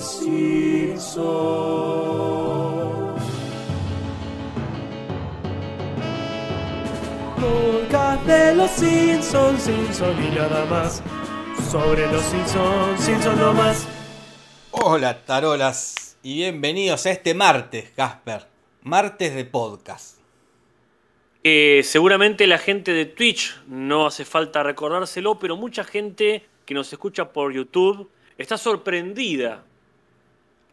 Simpsons. Podcast de los Simpsons, Simpsons y nada más. Sobre los Simpsons, Simpsons no más. Hola, tarolas, y bienvenidos a este martes, Casper. Martes de podcast. Eh, seguramente la gente de Twitch, no hace falta recordárselo, pero mucha gente que nos escucha por YouTube está sorprendida.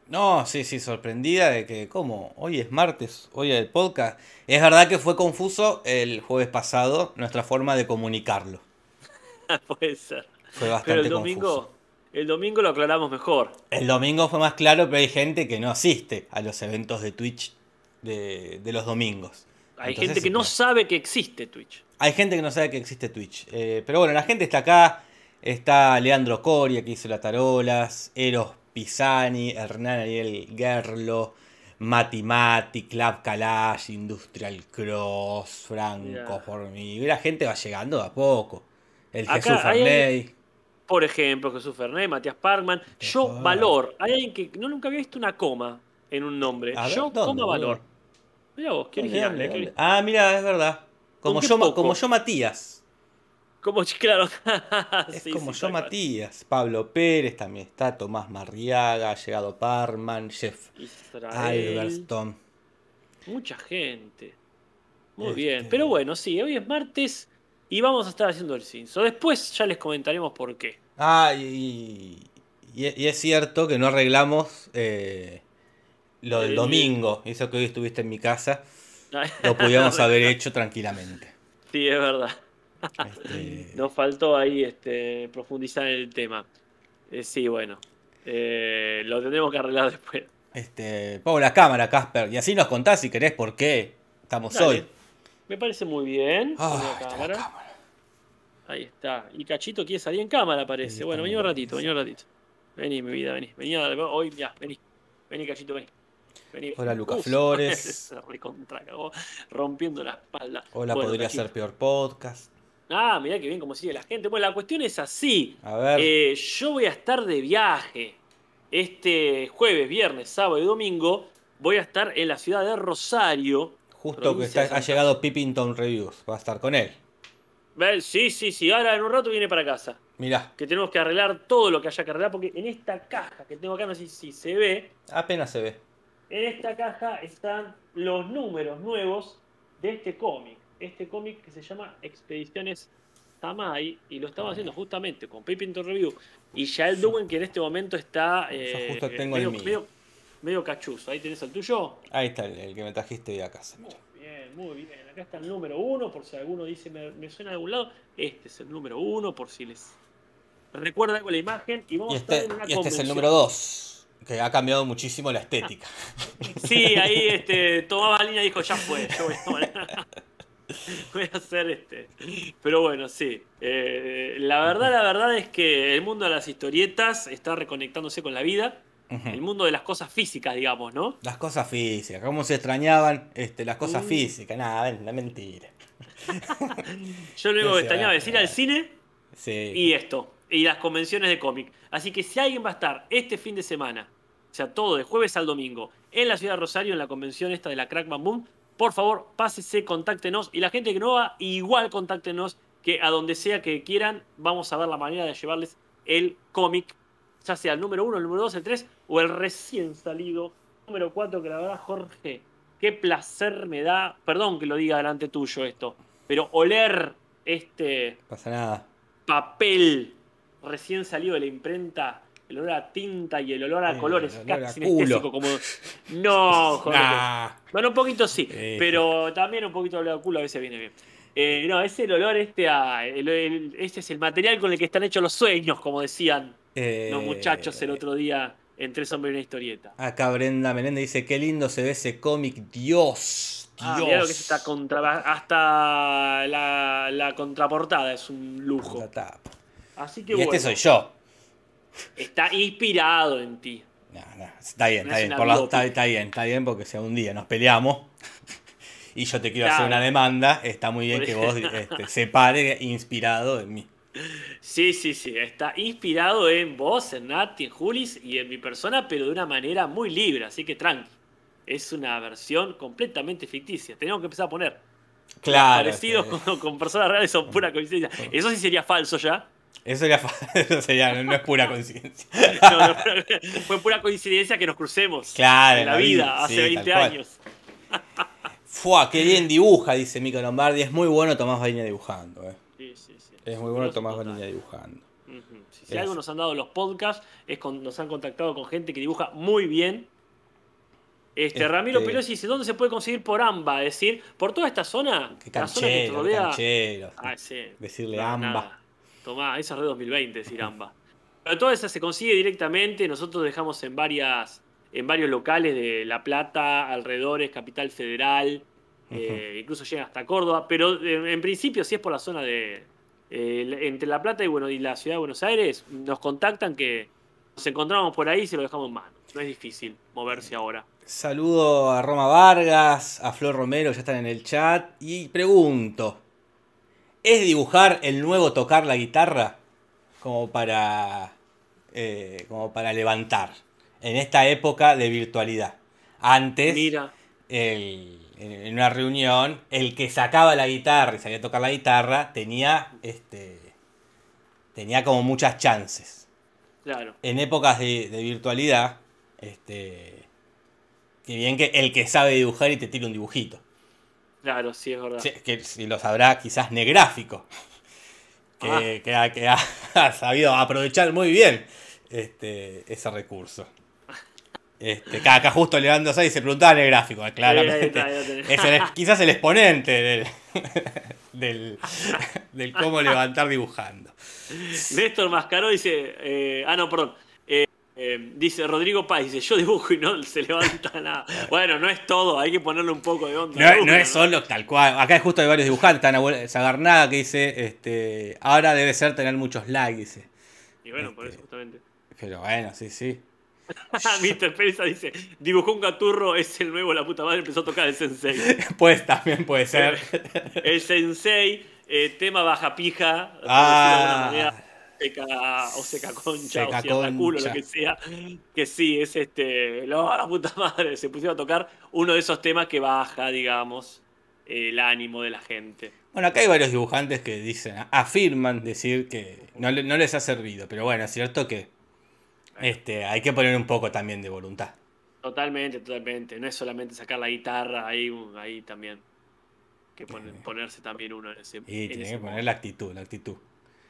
No, sí, sí, sorprendida de que, ¿cómo? Hoy es martes, hoy es el podcast. Es verdad que fue confuso el jueves pasado nuestra forma de comunicarlo. Puede ser. Fue bastante Pero el domingo, confuso. el domingo lo aclaramos mejor. El domingo fue más claro, pero hay gente que no asiste a los eventos de Twitch de, de los domingos. Hay Entonces, gente que no sabe que existe Twitch. Hay gente que no sabe que existe Twitch. Eh, pero bueno, la gente está acá. Está Leandro Coria, que hizo las tarolas. Eros Pisani, Hernán Ariel Gerlo. Mati Mati, Club Kalash, Industrial Cross, Franco. Y la gente va llegando de a poco. El Acá Jesús hay- Ferney. Por ejemplo, Jesús Fernández, Matías Parkman. Yo. Valor. Hay alguien que no nunca había visto una coma en un nombre. Ver, Yo ¿dónde, coma? Valor. Mira vos, qué ¿Dónde, original. Ah, mira, es verdad. Como yo, como yo Matías. Como, claro. Es Sí, como sí, yo. Matías. Pablo Pérez también está. Tomás Marriaga. Ha llegado Parman. Jeff Israel. Alberstone. Mucha gente. Muy Este- bien. Pero bueno, sí, hoy es martes y vamos a estar haciendo el cinzo. Después ya les comentaremos por qué. Ah, y, y- y es cierto que no arreglamos eh, lo del El- domingo. Eso que hoy estuviste en mi casa. Lo podíamos haber hecho tranquilamente. Sí, es verdad. Este, Nos faltó ahí este, profundizar en el tema. Eh, sí, bueno. Eh, lo tendremos que arreglar después. este, pongo la cámara, Casper. Y así nos contás si querés por qué estamos Dale. hoy. Me parece muy bien. Pongo la está la cámara. Ahí está. Y Cachito quiere salir en cámara, parece. Bueno, vení un ratito, vení un ratito. Vení, mi vida, vení. Vení a- hoy, ya, vení. Vení, Cachito, vení. Vení. Hola, Lucas Flores. se recontra cagó, rompiendo la espalda. Hola, Bueno, podría Cachito. ser peor podcast. Ah, mirá que bien cómo sigue la gente. Bueno, la cuestión es así. A ver. Eh, yo voy a estar de viaje. Este jueves, viernes, sábado y domingo voy a estar en la ciudad de Rosario. justo que está- ha llegado Pippington Reviews. Va a estar con él. Sí, sí, sí. Ahora en un rato viene para casa. Mirá, Que tenemos que arreglar todo lo que haya que arreglar. Porque en esta caja que tengo acá, no sé si se ve. apenas se ve. En esta caja están los números nuevos de este cómic. Este cómic que se llama Expediciones Tamai. Y lo estamos haciendo justamente con Pippington Review. Y Yael Duwen, que en este momento está. eh, justo tengo el medio, mío. medio, medio cachuzo. Ahí tenés el tuyo. Ahí está el, el que me trajiste de acá. Muy bien, muy bien. Acá está el número uno, por si alguno dice me, me suena de algún lado. Este es el número uno, por si les recuerda algo la imagen. Y vamos Y a estar este, en una y este es el número 2, que ha cambiado muchísimo la estética. Sí, ahí este, tomaba línea y dijo, ya fue, yo voy a, tomar- voy a hacer este. Pero bueno, sí. Eh, la verdad, la verdad es que el mundo de las historietas está reconectándose con la vida. El mundo de las cosas físicas, digamos, ¿no? Las cosas físicas, cómo se extrañaban este, las cosas Mm. físicas. Nada, es mentira. Yo que sí, extrañaba bueno, es ir al cine Sí. y esto. Y las convenciones de cómic. Así que si alguien va a estar este fin de semana, o sea, todo de jueves al domingo, en la ciudad de Rosario, en la convención esta de la Crack Bam Boom, por favor, pásese, contáctenos. Y la gente que no va, igual contáctenos, que a donde sea que quieran, vamos a ver la manera de llevarles el cómic, ya sea el número 1, el número 2, el 3 o el recién salido número 4, que la verdad, Jorge, qué placer me da, perdón que lo diga delante tuyo esto, pero oler este pasa nada. papel recién salido de la imprenta, el olor a tinta y el olor a Eh, colores, a casi sinestésico, como. No, joder. Nah. Bueno, un poquito sí, Sí. pero también un poquito de olor a culo a veces viene bien. Eh, no, es el olor este a. el- el- este es el material con el que están hechos los sueños, como decían Eh, los muchachos el otro día en Tres Hombres y una Historieta. Acá Brenda Menéndez dice, qué lindo se ve ese cómic. Dios. Dios. Ah, mirá lo que es esta contra, hasta la, la contraportada es un lujo. Así que Y bueno, este soy yo. Está inspirado en ti. No, no, está bien, No está es bien. por la- está, está bien, está bien, porque si un día nos peleamos y yo te quiero hacer una demanda, está muy bien que vos este, se pare inspirado en mí. Sí, sí, sí. Está inspirado en vos, en Nati, en Julis y en mi persona, pero de una manera muy libre, así que tranqui. Es una versión completamente ficticia. Tenemos que empezar a poner. Claro. Parecidos con, con personas reales son pura coincidencia. Eso sí sería falso ya. Eso, sería, fa- eso sería- no, no es pura coincidencia. No, no, fue pura coincidencia que nos crucemos Claro, en la vida hace sí, 20 tal cual. años. Fua, qué bien dibuja, dice Mico Lombardi. Es muy bueno Tomás Bainia dibujando. eh. Sí, sí, sí. Es muy bueno Tomás. Bainia dibujando. Si, algo nos han dado los podcasts es con, nos han contactado con gente que dibuja muy bien. Este, Este- Ramiro Pelosi dice, ¿dónde se puede conseguir por AMBA? Es decir, por toda esta zona, la que te canchero, rodea. canchero. Ah, sí. Decirle No, AMBA. nada. Tomá, esa es de 2020, decir AMBA. Pero toda esa se consigue directamente. Nosotros dejamos en varias en varios locales de La Plata, alrededores, Capital Federal, eh, incluso llegan hasta Córdoba. Pero eh, en principio, si es por la zona de. eh, entre La Plata y, bueno, y la ciudad de Buenos Aires, nos contactan que nos encontramos por ahí y se lo dejamos en mano. No es difícil moverse ahora. Saludo a Roma Vargas, a Flor Romero, ya están en el chat. Y pregunto: ¿es dibujar el nuevo tocar la guitarra? Como para. eh, como para levantar. En esta época de virtualidad. Antes. Mira, el- en, en una reunión, el que sacaba la guitarra y sabía tocar la guitarra tenía este tenía como muchas chances. claro. En épocas de, de virtualidad, este que bien que el que sabe dibujar y te tira un dibujito. Claro, sí, es verdad. Sí, que si lo sabrá quizás negráfico. Que, Ah. que ha, que ha- ha sabido aprovechar muy bien este, ese recurso. Este, acá, acá justo levándose y se preguntaba negráfico, Ahí claramente. Es el- quizás el exponente del, del, del cómo levantar dibujando. Néstor Mascaró dice, eh, ah no, perdón, Eh, eh, dice Rodrigo Paz, dice, yo dibujo y no se levanta nada. Bueno, no es todo, hay que ponerle un poco de onda. No, es solo tal cual. Acá justo hay varios dibujantes. Está Nahuel Zagarnaga que dice, este, ahora debe ser tener muchos likes, dice. Y bueno, por Este. eso justamente. Pero bueno, sí, sí. Mr. Pérez dice, dibujó un gaturro, es el nuevo, la puta madre, empezó a tocar el sensei. Pues también puede ser. El sensei, eh, tema baja pija, por Ah. Seca, o seca concha, Seca o cierta culo, lo que sea. Que sí, es este, no, la puta madre, se pusieron a tocar uno de esos temas que baja, digamos, el ánimo de la gente. Bueno, acá hay varios dibujantes que dicen, afirman decir que no, le- no les ha servido. Pero bueno, es cierto que este, hay que poner un poco también de voluntad. Totalmente, totalmente. No es solamente sacar la guitarra, ahí, ahí también. Que pone- ponerse también uno en ese. Y en tiene ese que modo. poner la actitud, la actitud.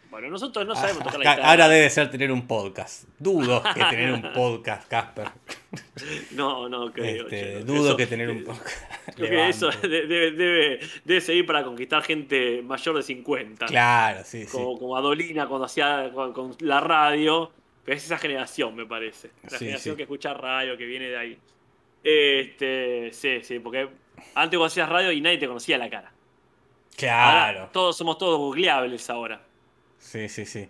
Bueno, nosotros no sabemos tocar la guitarra. ahora debe ser tener un podcast. Dudo que tener un podcast, Casper. No, no creo. Este, dudo Eso- que tener un podcast. Creo que eso debe, debe, debe seguir para conquistar gente mayor de 50. Claro, sí, sí. Como, como Adolina cuando hacía con, con la radio. Pero es esa generación, me parece. La Sí, generación sí. que escucha radio, que viene de ahí. Este, sí, sí, porque antes vos hacías radio y nadie te conocía la cara. Ahora Claro. todos somos todos googleables ahora. Sí, sí, sí.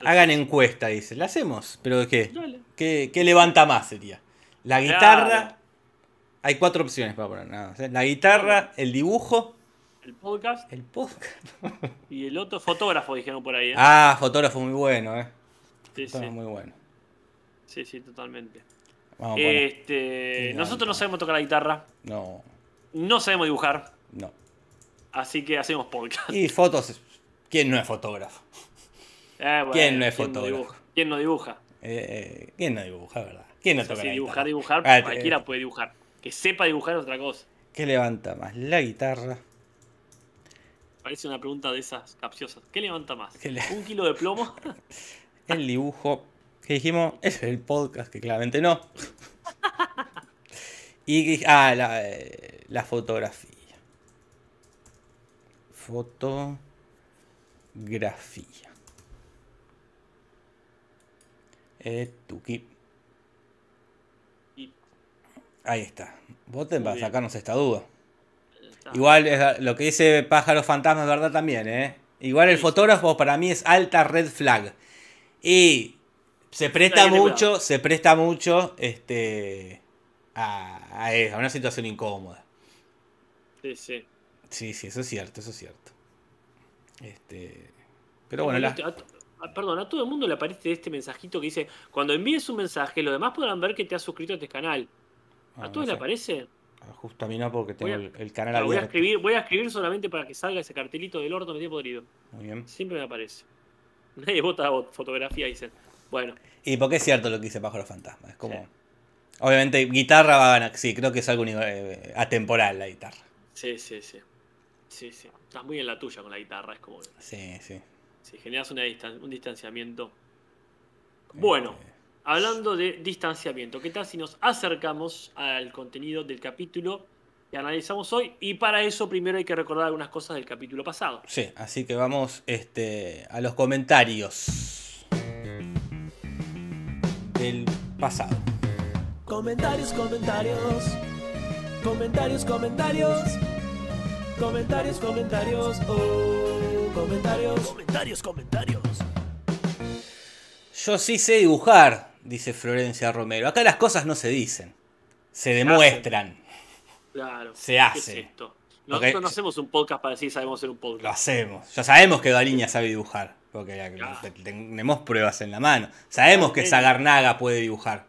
Hagan encuesta, dice. ¿La hacemos? ¿Pero de qué? ¿Qué, qué levanta más sería? La guitarra. Hay cuatro opciones para poner nada más, ¿eh? La guitarra, el dibujo, El podcast el podcast. y el otro fotógrafo, dijeron por ahí. ¿eh? Ah, fotógrafo muy bueno, ¿eh? sí, sí, muy bueno. sí, sí, totalmente. Vamos. Este, nosotros no sabemos tocar la guitarra, No, no sabemos dibujar, no. así que hacemos podcast. Y fotos. ¿Quién no es fotógrafo? Eh, bueno, ¿Quién no es fotógrafo? dibuja? ¿Quién no dibuja? Eh, eh, ¿Quién no dibuja, verdad? ¿Quién no O sea, toca sí, la dibujar, dibujar, Ah, cualquiera puede dibujar. Que sepa dibujar es otra cosa. ¿Qué levanta más? La guitarra. Parece una pregunta de esas capciosas. ¿Qué levanta más? ¿Qué le- ¿Un kilo de plomo? El dibujo. ¿Qué dijimos? Es el podcast, que claramente no. Y. Ah, la, eh, la fotografía. Fotografía. Eh, tuki. Ahí está. Voten para sacarnos esta duda. Está. Igual es lo que dice Pájaro Fantasma es verdad también, ¿eh? Igual el Sí. fotógrafo para mí es alta red flag. Y se presta mucho, se presta mucho este, a, a una situación incómoda. Sí, sí. Sí, sí, eso es cierto, eso es cierto. Este, Pero bueno, la- A perdón, a todo el mundo le aparece este mensajito que dice, cuando envíes un mensaje, los demás podrán ver que te has suscrito a este canal. ah, ¿A no todos le aparece? Justo a mí no, porque tengo a- el, el canal Claro, voy a abierto. escribir, voy a escribir solamente para que salga ese cartelito del orto medio podrido. Muy bien. Siempre me aparece. Nadie vota fotografía, dicen. Bueno, Y porque es cierto lo que dice Pájaro Fantasma. Es como. Sí. Obviamente, guitarra va a ganar. Sí, creo que es algo eh, atemporal la guitarra. sí, sí, sí. Sí, sí. Estás muy en la tuya con la guitarra, es como Sí, sí. si generas una distan- un distanciamiento. Bueno, Eh, hablando de distanciamiento, ¿qué tal si nos acercamos al contenido del capítulo que analizamos hoy? Y para eso primero hay que recordar algunas cosas del capítulo pasado. sí, así que vamos este, a los comentarios del pasado. Comentarios, comentarios. Comentarios, comentarios. Comentarios, comentarios. Oh, comentarios. Comentarios, comentarios. Yo sí sé dibujar, dice Florencia Romero. Acá las cosas no se dicen, se demuestran. Claro. Se ¿qué hace. es esto? Nosotros no hacemos un podcast para decir sabemos hacer un Lo podcast. hacemos. Ya sabemos que Galiña sabe dibujar, porque tenemos pruebas en la mano. Sabemos que Zagarnaga puede dibujar.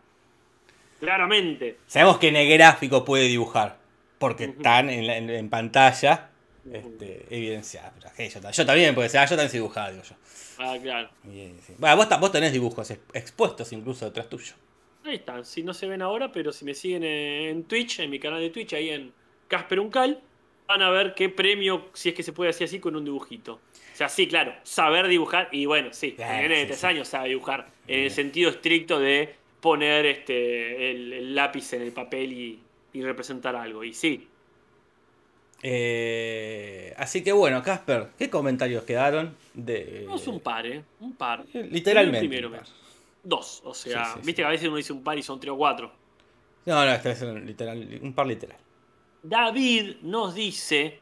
Claramente. Sabemos que Negráfico puede dibujar, porque están en, la- en- en pantalla este, evidenciadas. Hey, yo, ta- yo también, porque yo también sé dibujar, digo yo. Ah, claro. Y, eh, sí. Bueno, vos, vos tenés dibujos ex- expuestos incluso detrás tuyo. Ahí están. Si no se ven ahora, pero si me siguen en Twitch, en mi canal de Twitch, ahí en Casper Uncal, van a ver qué premio, si es que se puede decir así, con un dibujito. O sea, sí, claro, saber dibujar, y bueno, sí, Claro, el nene de sí, tres sí. años sabe dibujar, en el sentido estricto de poner este el, el lápiz en el papel y, y representar algo. Y sí, Eh, así que bueno, Casper, ¿qué comentarios quedaron? De, no es un par, ¿eh? Un par. Eh, Literalmente. Primero, un par. Dos, o sea, Sí, sí, viste sí. que a veces uno dice un par y son tres o cuatro. No, no, este es un, literal, un par literal. David nos dice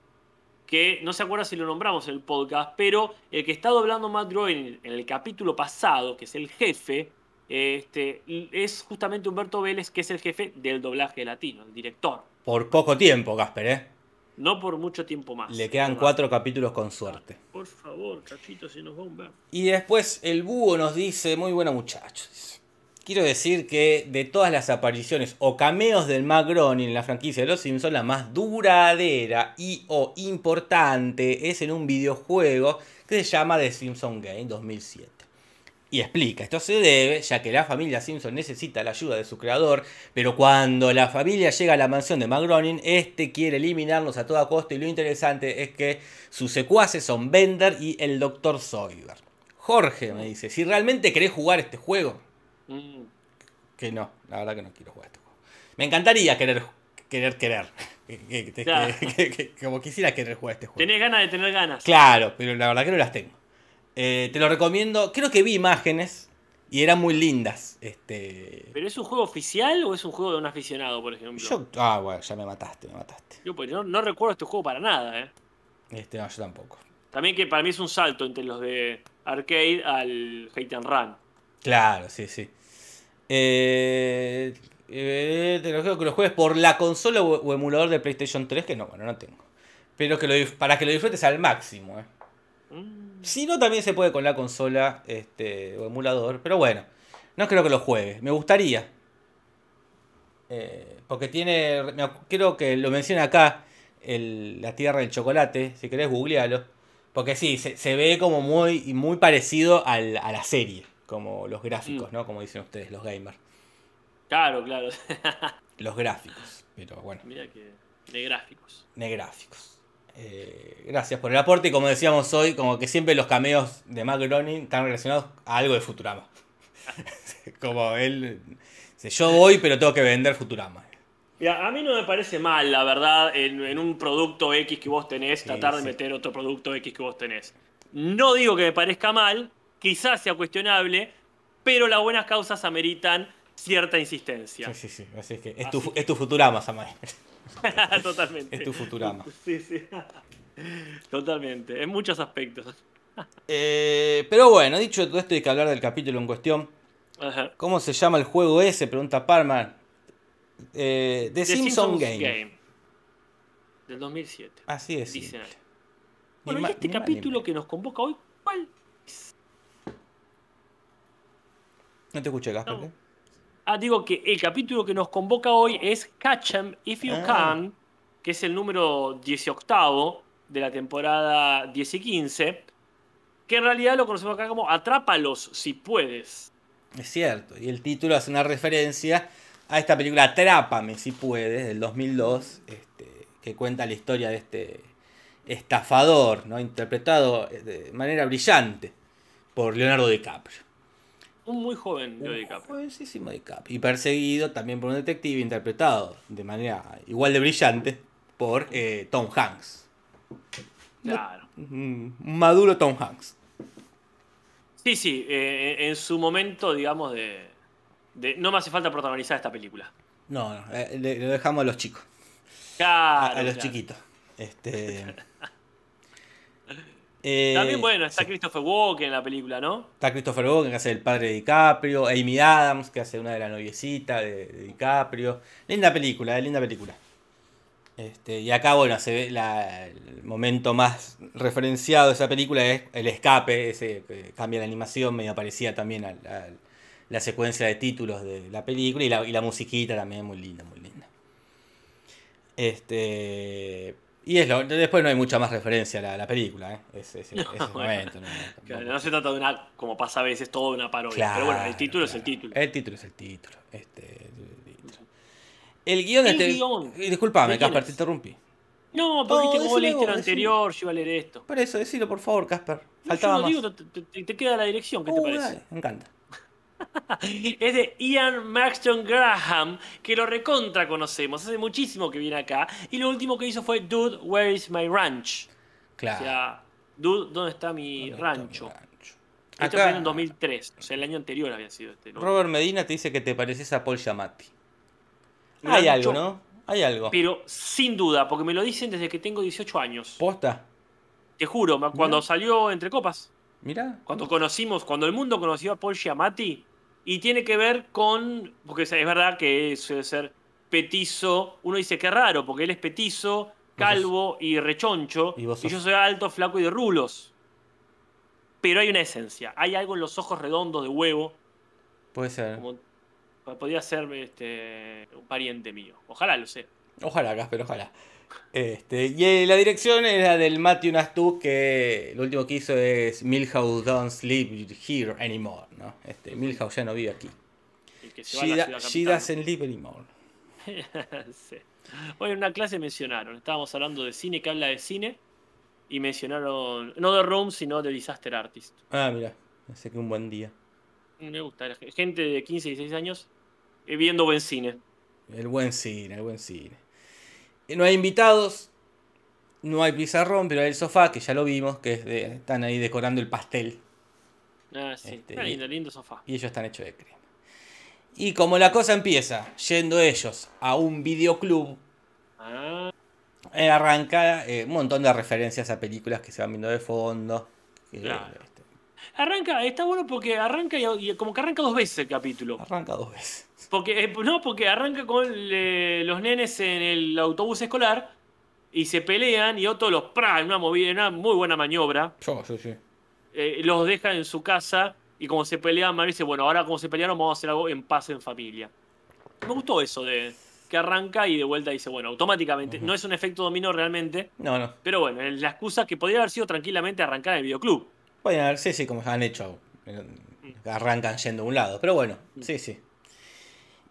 que no se acuerda si lo nombramos en el podcast, pero el que está doblando Matt Groening en el capítulo pasado, que es el jefe, este, es justamente Humberto Vélez, que es el jefe del doblaje latino, el director. Por poco tiempo, Casper, ¿eh? No por mucho tiempo más. Le quedan cuatro capítulos con suerte. Por favor, cachito, si nos va a un ver. Y después el búho nos dice, muy bueno muchachos. Quiero decir que de todas las apariciones o cameos del Groening en la franquicia de Los Simpsons, la más duradera y o importante es en un videojuego que se llama The Simpson Game 2007. Y explica, esto se debe ya que la familia Simpson necesita la ayuda de su creador, pero cuando la familia llega a la mansión de Matt Groening, este quiere eliminarlos a toda costa y lo interesante es que sus secuaces son Bender y el Dr. Sawyer. Jorge me dice, si realmente querés jugar este juego, Mm, que no, la verdad que no quiero jugar este juego. Me encantaría querer, querer, querer. Que- que- que- Claro. que- que- como quisiera querer jugar este juego. Tenés ganas de tener ganas. Claro, pero la verdad que no las tengo. Eh, te lo recomiendo. Creo que vi imágenes y eran muy lindas. Este. ¿Pero es un juego oficial o es un juego de un aficionado, por ejemplo? Yo. Ah, bueno, ya me mataste, me mataste. Yo, pues, no, no recuerdo este juego para nada, ¿eh? Este, no, yo tampoco. También que para mí es un salto entre los de arcade al Hate and Run. Claro, sí, sí. Eh, eh, te lo digo que lo juegues por la consola o, o emulador de PlayStation 3, que no, bueno, no tengo. Pero que lo, para que lo disfrutes al máximo, eh. Mm, Si no, también se puede con la consola este, o emulador. Pero bueno, no creo que lo juegue. Me gustaría. Eh, porque tiene. me creo que lo menciona acá. el- la tierra del chocolate. Si querés, googlealo. Porque sí, se, se ve como muy, muy parecido al- a la serie. Como los gráficos, Mm. ¿no? Como dicen ustedes, los gamers. Claro, claro. Los gráficos. Pero bueno, Mira que. De gráficos. negráficos. Eh, gracias por el aporte. Y como decíamos hoy, como que siempre los cameos de Matt Groening están relacionados a algo de Futurama. como él. dice, Yo voy, pero tengo que vender Futurama. Mira, a mí no me parece mal, la verdad, en, en un producto X que vos tenés, Sí, tratar de sí. meter otro producto X que vos tenés. No digo que me parezca mal, quizás sea cuestionable, pero las buenas causas ameritan cierta insistencia. Sí, sí, sí. Así es que es tu, Así es tu Futurama, Samai. Totalmente. Es tu Futurama. Sí, sí. Totalmente, en muchos aspectos. Eh, pero bueno, dicho todo esto, hay que hablar del capítulo en cuestión. Ajá. ¿Cómo se llama el juego ese? Pregunta Parman. Eh, The, The Simpson Simpsons Game. Del 2007. Así es. Dicen ahí. Bueno, y este capítulo que nos convoca hoy, ¿cuál No te escuché, Casper. No. Ah, digo que el capítulo que nos convoca hoy es Catch 'em If You Ah. Can, que es el número 18 de la temporada 10 y 15, que en realidad lo conocemos acá como Atrápalos si puedes. Es cierto. Y el título hace una referencia a esta película Atrápame si puedes, del 2002, este, que cuenta la historia de este estafador, ¿no? interpretado de manera brillante por Leonardo DiCaprio. Un muy joven Leo Un DiCaprio. jovencísimo DiCaprio. Y perseguido también por un detective interpretado de manera igual de brillante por eh, Tom Hanks. Claro. Un un maduro Tom Hanks. Sí, sí, eh, en su momento, digamos, de, de- No me hace falta protagonizar esta película. No, no, eh, le- dejamos a los chicos. A, Claro, a los claro. chiquitos. Este. Eh, También, bueno, está sí. Christopher Walken en la película, ¿no? Está Christopher Walken que hace el padre de DiCaprio, Amy Adams que hace una de las noviecitas de, de DiCaprio. Linda película, eh, linda película. Este, y acá, bueno, se ve la- el momento más referenciado de esa película es el escape, ese que cambia la animación, medio parecía también a, a la secuencia de títulos de la película y la, y la musiquita también muy linda, muy linda. Este, y es lo, después no hay mucha más referencia a la, película, ¿eh? Es, es- es ese bueno. momento, no, Claro, no se trata de una, como pasa a veces, toda una parodia. Pero bueno, el título es el claro. título. El título es el título. Este, el guion de El este. guion. eh, Disculpame, ¿De quién Casper, te interrumpí. No, porque No, viste decilo leíste decilo. anterior, yo iba a leer esto. Por eso, decilo por favor, Casper. No, Faltaba yo lo más. digo, te, te- te queda la dirección, ¿qué te Uh, parece? dale, me encanta. Es de Ian Maxton Graham, que lo recontra conocemos, hace muchísimo que viene acá. Y lo último que hizo fue Dude, Where is my ranch? Claro. O sea, Dude, ¿dónde está mi ¿Dónde está mi rancho? rancho? Esto fue en 2003, o sea, el año anterior había sido este. ¿no? Robert Medina te dice que te pareces a Paul Giamatti. Hay algo, ¿no? Hay algo. Pero sin duda, porque me lo dicen desde que tengo 18 años. ¿Posta? Te juro, cuando Mirá. salió Entre Copas, Mirá. cuando conocimos, cuando el mundo conoció a Paul Giamatti, y tiene que ver con, porque es verdad que suele ser petizo, uno dice que raro, porque él es petizo, calvo y rechoncho, y yo soy alto, flaco y de rulos. Pero hay una esencia, hay algo en los ojos redondos de huevo, Puede ser. como podría ser este, un pariente mío. Ojalá lo sea. Ojalá, Casper, ojalá. Este, y eh, la dirección era del Matthew Nastu, que lo último que hizo es Milhouse don't sleep here anymore, ¿no? Este, Milhouse ya no vive aquí. El que se va a She, la da- ciudad she capital. doesn't live anymore. Sí. Hoy en una clase mencionaron, estábamos hablando de cine que habla de cine y mencionaron, no de Room, sino de Disaster Artist. Ah, mira, sé que un buen día. Me gusta, gente de 15 y 16 años eh, viendo buen cine. El buen cine, el buen cine. No hay invitados, no hay pizarrón, pero hay el sofá, que ya lo vimos, que es de- están ahí decorando el pastel. Ah, sí, Este, está y- lindo, lindo sofá. Y ellos están hechos de crema. Y como la cosa empieza yendo ellos a un videoclub, Ah, eh, arranca eh, un montón de referencias a películas que se van viendo de fondo. este, arranca, está bueno porque arranca y, y como que arranca dos veces el capítulo. arranca dos veces. Porque, eh, no, porque arranca con eh, los nenes en el autobús escolar y se pelean y Otto los pra, en una movida, una muy buena maniobra. Yo, yo, sí. eh, los deja en su casa y como se pelean, Mario dice, bueno, ahora como se pelearon vamos a hacer algo en paz en familia. Me gustó eso de que arranca y de vuelta dice, bueno, automáticamente, no es un efecto dominó realmente, No, no. pero bueno, la excusa que podría haber sido tranquilamente arrancar en el videoclub. Pueden haber, sí, sí, como han hecho. eh, Arrancan yendo a un lado. Pero bueno, sí, sí.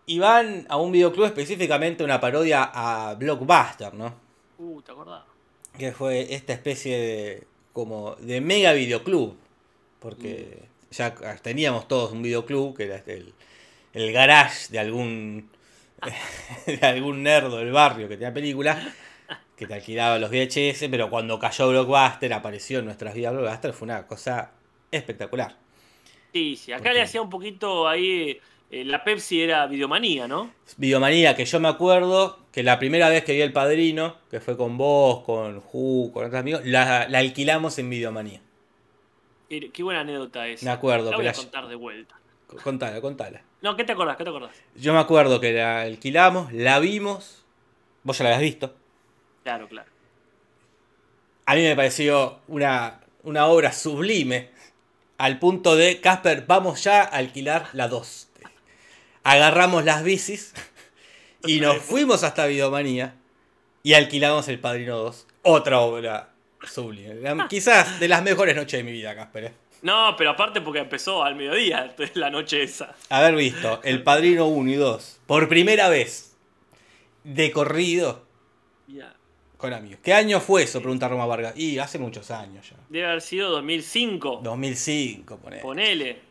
Y van a un videoclub específicamente una parodia a Blockbuster, ¿no? Uh, ¿te acordás? Que fue esta especie de. como de mega videoclub. Porque ya teníamos todos un videoclub que era el, el garage de algún. de algún nerdo del barrio que tenía películas. Que te alquilaba los VHS, pero cuando cayó Blockbuster, apareció en nuestras vidas Blockbuster, fue una cosa espectacular. Sí, sí, acá ¿Por le hacía un poquito ahí, eh, la Pepsi era videomanía, ¿no? Videomanía, que yo me acuerdo que la primera vez que vi El Padrino, que fue con vos, con Ju, con otros amigos, la, la alquilamos en Videomanía. Eh, Qué buena anécdota es. Me acuerdo. La voy a contar de vuelta. Contala, contala. No, ¿qué te acordás? ¿Qué te acordás? Yo me acuerdo que la alquilamos, la vimos, vos ya la habías visto. Claro, claro. A mí me pareció una, una obra sublime. Al punto de, Casper, vamos ya a alquilar la 2. Agarramos las bicis y nos fuimos hasta Videomanía y alquilamos El Padrino 2. Otra obra sublime. La- Quizás de las mejores noches de mi vida, Casper. ¿eh? No, pero aparte porque empezó al mediodía la noche esa. Haber visto El Padrino 1 y 2 por primera vez de corrido Ya. con amigos. ¿Qué año fue eso? Pregunta Roma Vargas. Y hace muchos años ya. Debe haber sido 2005. 2005, poné. Ponele.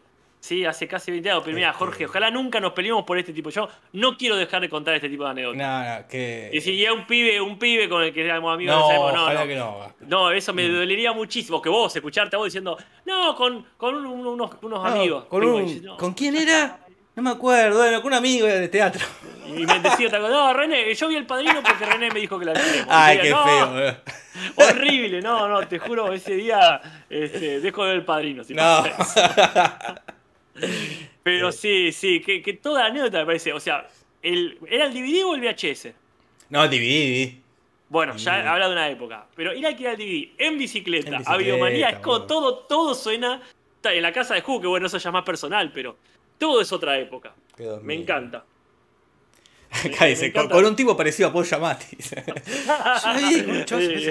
Sí, hace casi 20 años. Pero mira, Este- Jorge, ojalá nunca nos peleemos por este tipo. Yo no quiero dejar de contar este tipo de anécdotas. No, no, que. Y si ya un pibe, un pibe con el que éramos amigos no, época, no, ojalá no. que no. No, eso me dolería muchísimo. Que vos, escucharte a vos diciendo, no, con, con un- un- unos, unos No, amigos. Con, Primo, un- y yo, no. ¿Con quién era? No me acuerdo, bueno, con un amigo de teatro. Y me decía otra cosa, no, René, yo vi el padrino porque René me dijo que la alquilemos. Ay, qué feo. "No, boludo. Horrible, no, no, te juro, ese día este, dejo de ver el padrino. si No. Pero sí, sí, que, que toda anécdota me parece. O sea, el, ¿era el DVD o el VHS? No, DVD. Bueno, ya DVD. habla de una época. Pero ir a alquilar el DVD en bicicleta, a Videomanía, es como todo, todo suena. En la casa de Ju, que bueno, eso ya es más personal, pero todo es otra época. Me encanta. Acá me dice, con, encanta. con un tipo parecido a Paul. Yo que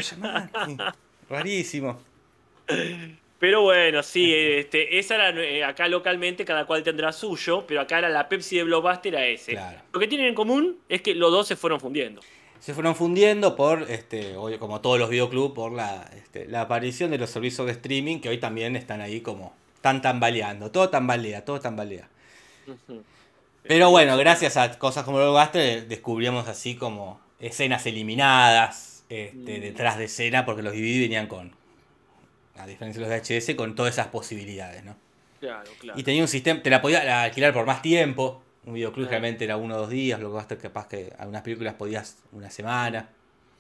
Giamatti. Rarísimo. Pero bueno, sí, este, esa era eh, acá localmente, cada cual tendrá suyo, pero acá era la Pepsi de Blockbuster era ese. Claro. Lo que tienen en común es que los dos se fueron fundiendo. Se fueron fundiendo por, este, como todos los videoclubs, por la, este, la aparición de los servicios de streaming que hoy también están ahí como, están tambaleando. Todo tambalea, todo tambalea. Pero bueno, gracias a cosas como Blockbuster descubrimos así como escenas eliminadas este, Mm. detrás de escena porque los DVD venían con, a diferencia de los VHS, con todas esas posibilidades, ¿no? Claro, claro. Y tenía un sistema, te la podías alquilar por más tiempo. Un videoclub realmente era uno o dos días, Blockbuster capaz que algunas películas podías una semana,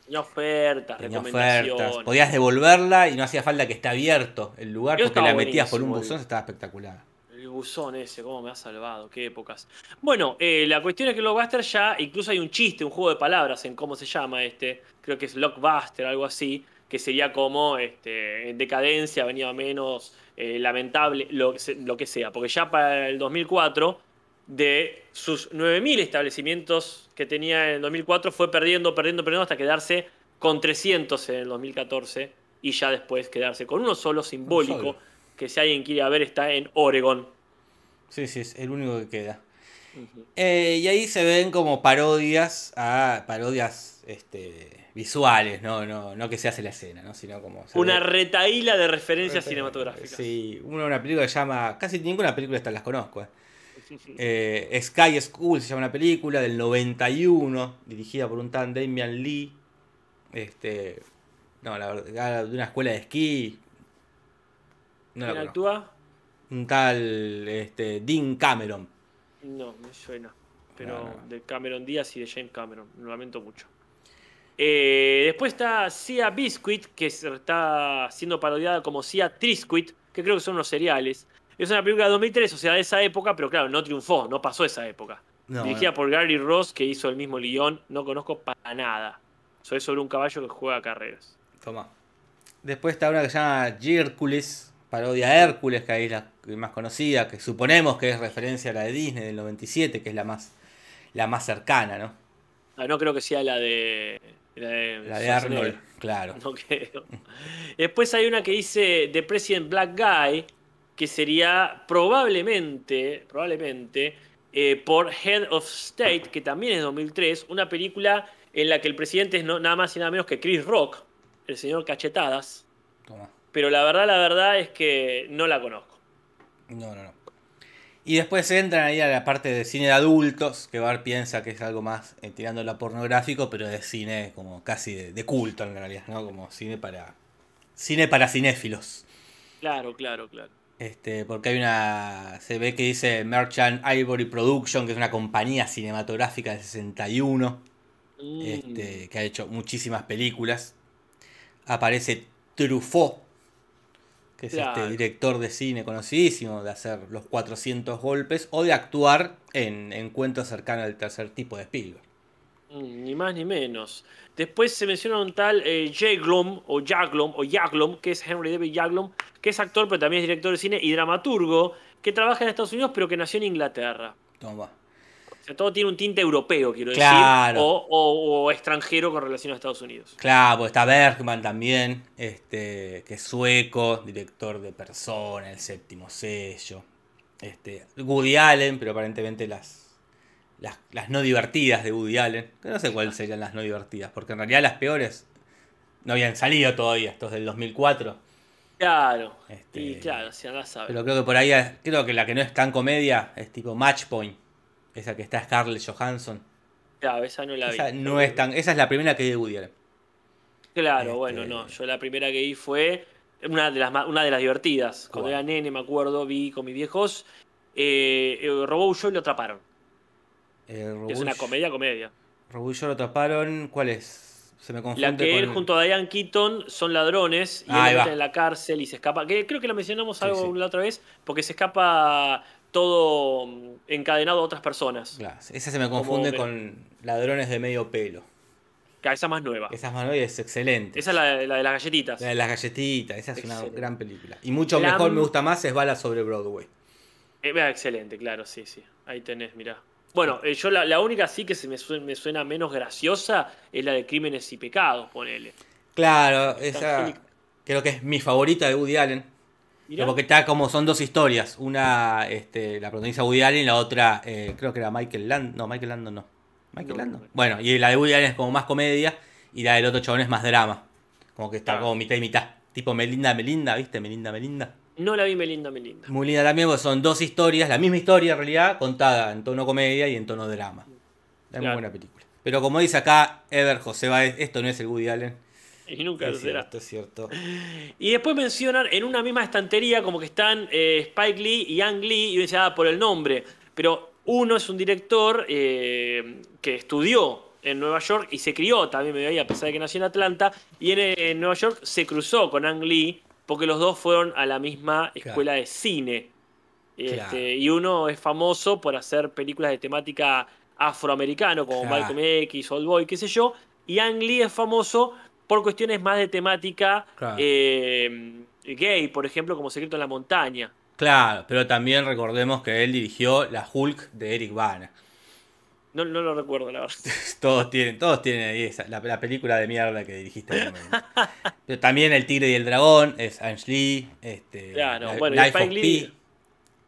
Tenía ofertas, tenía recomendaciones. ofertas, podías devolverla y no hacía falta que esté abierto el lugar porque la metías por un buzón, estaba espectacular. El buzón ese, cómo me ha salvado, qué épocas. Bueno, eh, la cuestión es que Blockbuster ya, incluso hay un chiste, un juego de palabras en cómo se llama este, creo que es Blockbuster, algo así, que sería como este, en decadencia, venía menos, eh, lamentable, lo, lo que sea, porque ya para el 2004, de sus 9.000 establecimientos que tenía en el 2004, fue perdiendo, perdiendo, perdiendo hasta quedarse con 300 en el 2014 y ya después quedarse con uno solo simbólico solo. que si alguien quiere ver está en Oregon. Sí, sí, es el único que queda. Eh, y ahí se ven como parodias a parodias este, visuales, ¿no? No, no que se hace la escena, ¿no? Sino como. Una ve- retaíla de referencias cinematográficas. Sí, una, una película que se llama. Casi ninguna película estas las conozco. eh. Eh, Sky School se llama una película del 91, dirigida por un tal Damian Lee. Este. No, la verdad, de una escuela de esquí. No ¿Quién actúa? Un tal este, Dean Cameron. No, me suena. Pero No, no. de Cameron Díaz y de James Cameron. Lo lamento mucho. Eh, después está Sia Biscuit, que está siendo parodiada como Sia Triscuit, que creo que son unos cereales. Es una película de 2003, o sea, de esa época, pero claro, no triunfó, no pasó esa época. No, Dirigida por Gary Ross, que hizo el mismo guion, no conozco para nada. Soy sobre un caballo que juega carreras. Toma. Después está una que se llama Hércules, parodia a Hércules, que ahí es la más conocida, que suponemos que es referencia a la de Disney del 97, que es la más, la más cercana, ¿no? Ah, no creo que sea la de. La de, La de Schwarzenegger. Arnold, claro. No creo. Después hay una que dice The President Black Guy, que sería probablemente, probablemente, eh, por Head of State, que también es 2003, una película en la que el presidente es no- nada más y nada menos que Chris Rock, el señor Cachetadas. Toma. Pero la verdad, la verdad es que no la conozco. No, no, no. Y después entran ahí a la parte de cine de adultos, que Bar piensa que es algo más eh, tirando a pornográfico, pero de cine como casi de, de culto en realidad, ¿no? Como cine para. Cine para cinéfilos. Claro, claro, claro. Este, porque hay una. Se ve que dice Merchant Ivory Production, que es una compañía cinematográfica del 61, Mm, este, que ha hecho muchísimas películas. Aparece Truffaut, que es Claro. este director de cine conocidísimo, de hacer los 400 golpes, o de actuar en encuentros cercanos del tercer tipo de Spielberg. Mm, Ni más ni menos. Después se menciona un tal eh, Jaglom, o Jaglom, o Jaglom, que es Henry David Jaglom, que es actor, pero también es director de cine y dramaturgo, que trabaja en Estados Unidos, pero que nació en Inglaterra. Toma. O sea, todo tiene un tinte europeo, quiero Claro. decir, o, o- o extranjero con relación a Estados Unidos. Claro, pues está Bergman también, este, que es sueco, director de Persona, el séptimo sello. Este, Woody Allen, pero aparentemente las, las, las no divertidas de Woody Allen. Que no sé cuáles serían las no divertidas, porque en realidad las peores no habían salido todavía, estos del 2004. Claro. Este, Y claro, si andás a saber. Pero creo que por ahí, creo que la que no es tan comedia es tipo Match Point. Esa que está Scarlett Johansson. Claro, esa no la vi. Esa no es tan, esa es la primera que vi de Woody Allen. Claro, Este- bueno, no. Yo la primera que vi fue una de las, una de las divertidas. Cuando era nene, me acuerdo, vi con mis viejos. Eh, eh, robó y lo atraparon. Eh, es una comedia, comedia. Robo y yo lo atraparon. ¿Cuál es? Se me confunde La que él con- junto a Diane Keaton son ladrones y Ahí él en la cárcel y se escapa. Que creo que lo mencionamos Sí, algo sí. la otra vez, porque se escapa todo mm, encadenado a otras personas. Claro, esa se me confunde con ladrones de medio pelo. Esa más nueva. Esa es Manoy es excelente. Esa es la, de- la de las galletitas. La de las galletitas, esa es una gran película. Y mucho La- mejor me gusta más es Bala sobre Broadway. Eh, excelente, claro, sí, sí. Ahí tenés, mirá. Bueno, eh, yo la, la única sí que se me suena, me suena menos graciosa es la de Crímenes y Pecados, ponele. Claro, esa creo que es mi favorita de Woody Allen. Mirá. Porque está como son dos historias. Una este, la protagoniza Woody Allen y la otra eh, creo que era Michael Landon. No, Michael Landon no. Michael No, Landon. no. Bueno, y la de Woody Allen es como más comedia y la del otro chabón es más drama. Como que está como mitad y mitad. Tipo Melinda, Melinda, ¿viste? Melinda, Melinda. No la vi Melinda Melinda. Muy linda también, porque son dos historias, la misma historia en realidad, contada en tono comedia y en tono drama. Es muy Claro. buena película. Pero como dice acá Ever José Baez, esto no es el Woody Allen. Y nunca lo Es será. cierto, es cierto. Y después mencionan en una misma estantería como que están eh, Spike Lee y Ang Lee, y uno dice, ah, por el nombre. Pero uno es un director eh, que estudió en Nueva York y se crió también medio ahí, a pesar de que nació en Atlanta. Y en, en Nueva York se cruzó con Ang Lee porque los dos fueron a la misma escuela de cine. Este, Claro. Y uno es famoso por hacer películas de temática afroamericano, como Claro. Malcolm X, Old Boy, qué sé yo. Y Ang Lee es famoso por cuestiones más de temática Claro. eh, gay, por ejemplo, como Secreto en la Montaña. Claro, pero también recordemos que él dirigió la Hulk de Eric Bana. No, no lo recuerdo, la verdad. Todos tienen, todos tienen ahí esa, la, la película de mierda que dirigiste. Pero también El Tigre y el Dragón, es Ange Lee, este, Claro, bueno, Life Spike of Lee. Pi.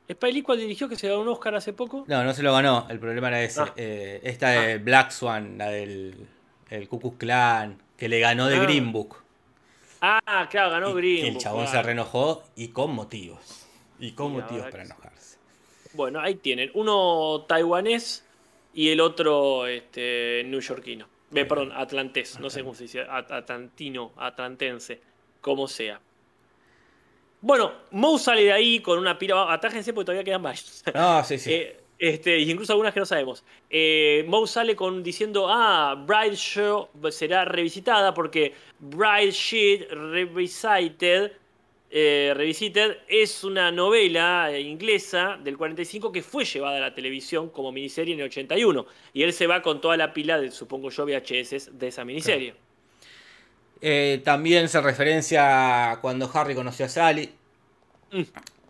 ¿Spike Lee cuál dirigió que se ganó un Oscar hace poco? No, no se lo ganó, el problema era ese. Ah. Eh, esta de Black Swan, la del el Ku Klux Klan, que le ganó de Ah, Green Book. Ah, claro, ganó Y Green. que el Book, chabón se reenojó y con motivos. Y con motivos para enojarse. Bueno, ahí tienen. Uno taiwanés y el otro este, neoyorquino. Eh, perdón, atlantés. No sé cómo se dice. at- Atlantino, atlantense. Como sea. Bueno, Moe sale de ahí con una pila. Atájense porque todavía quedan varios. No, sí, sí. Eh, este, y incluso algunas que no sabemos. Eh, Moe sale con diciendo, ah, Bride Show será revisitada porque Bride Sheet Revisited, eh, Revisited es una novela eh, inglesa del 45 que fue llevada a la televisión como miniserie en el 81. Y él se va con toda la pila de, supongo yo, VHS de esa miniserie. Eh, también se referencia a cuando Harry conoció a Sally. Mm.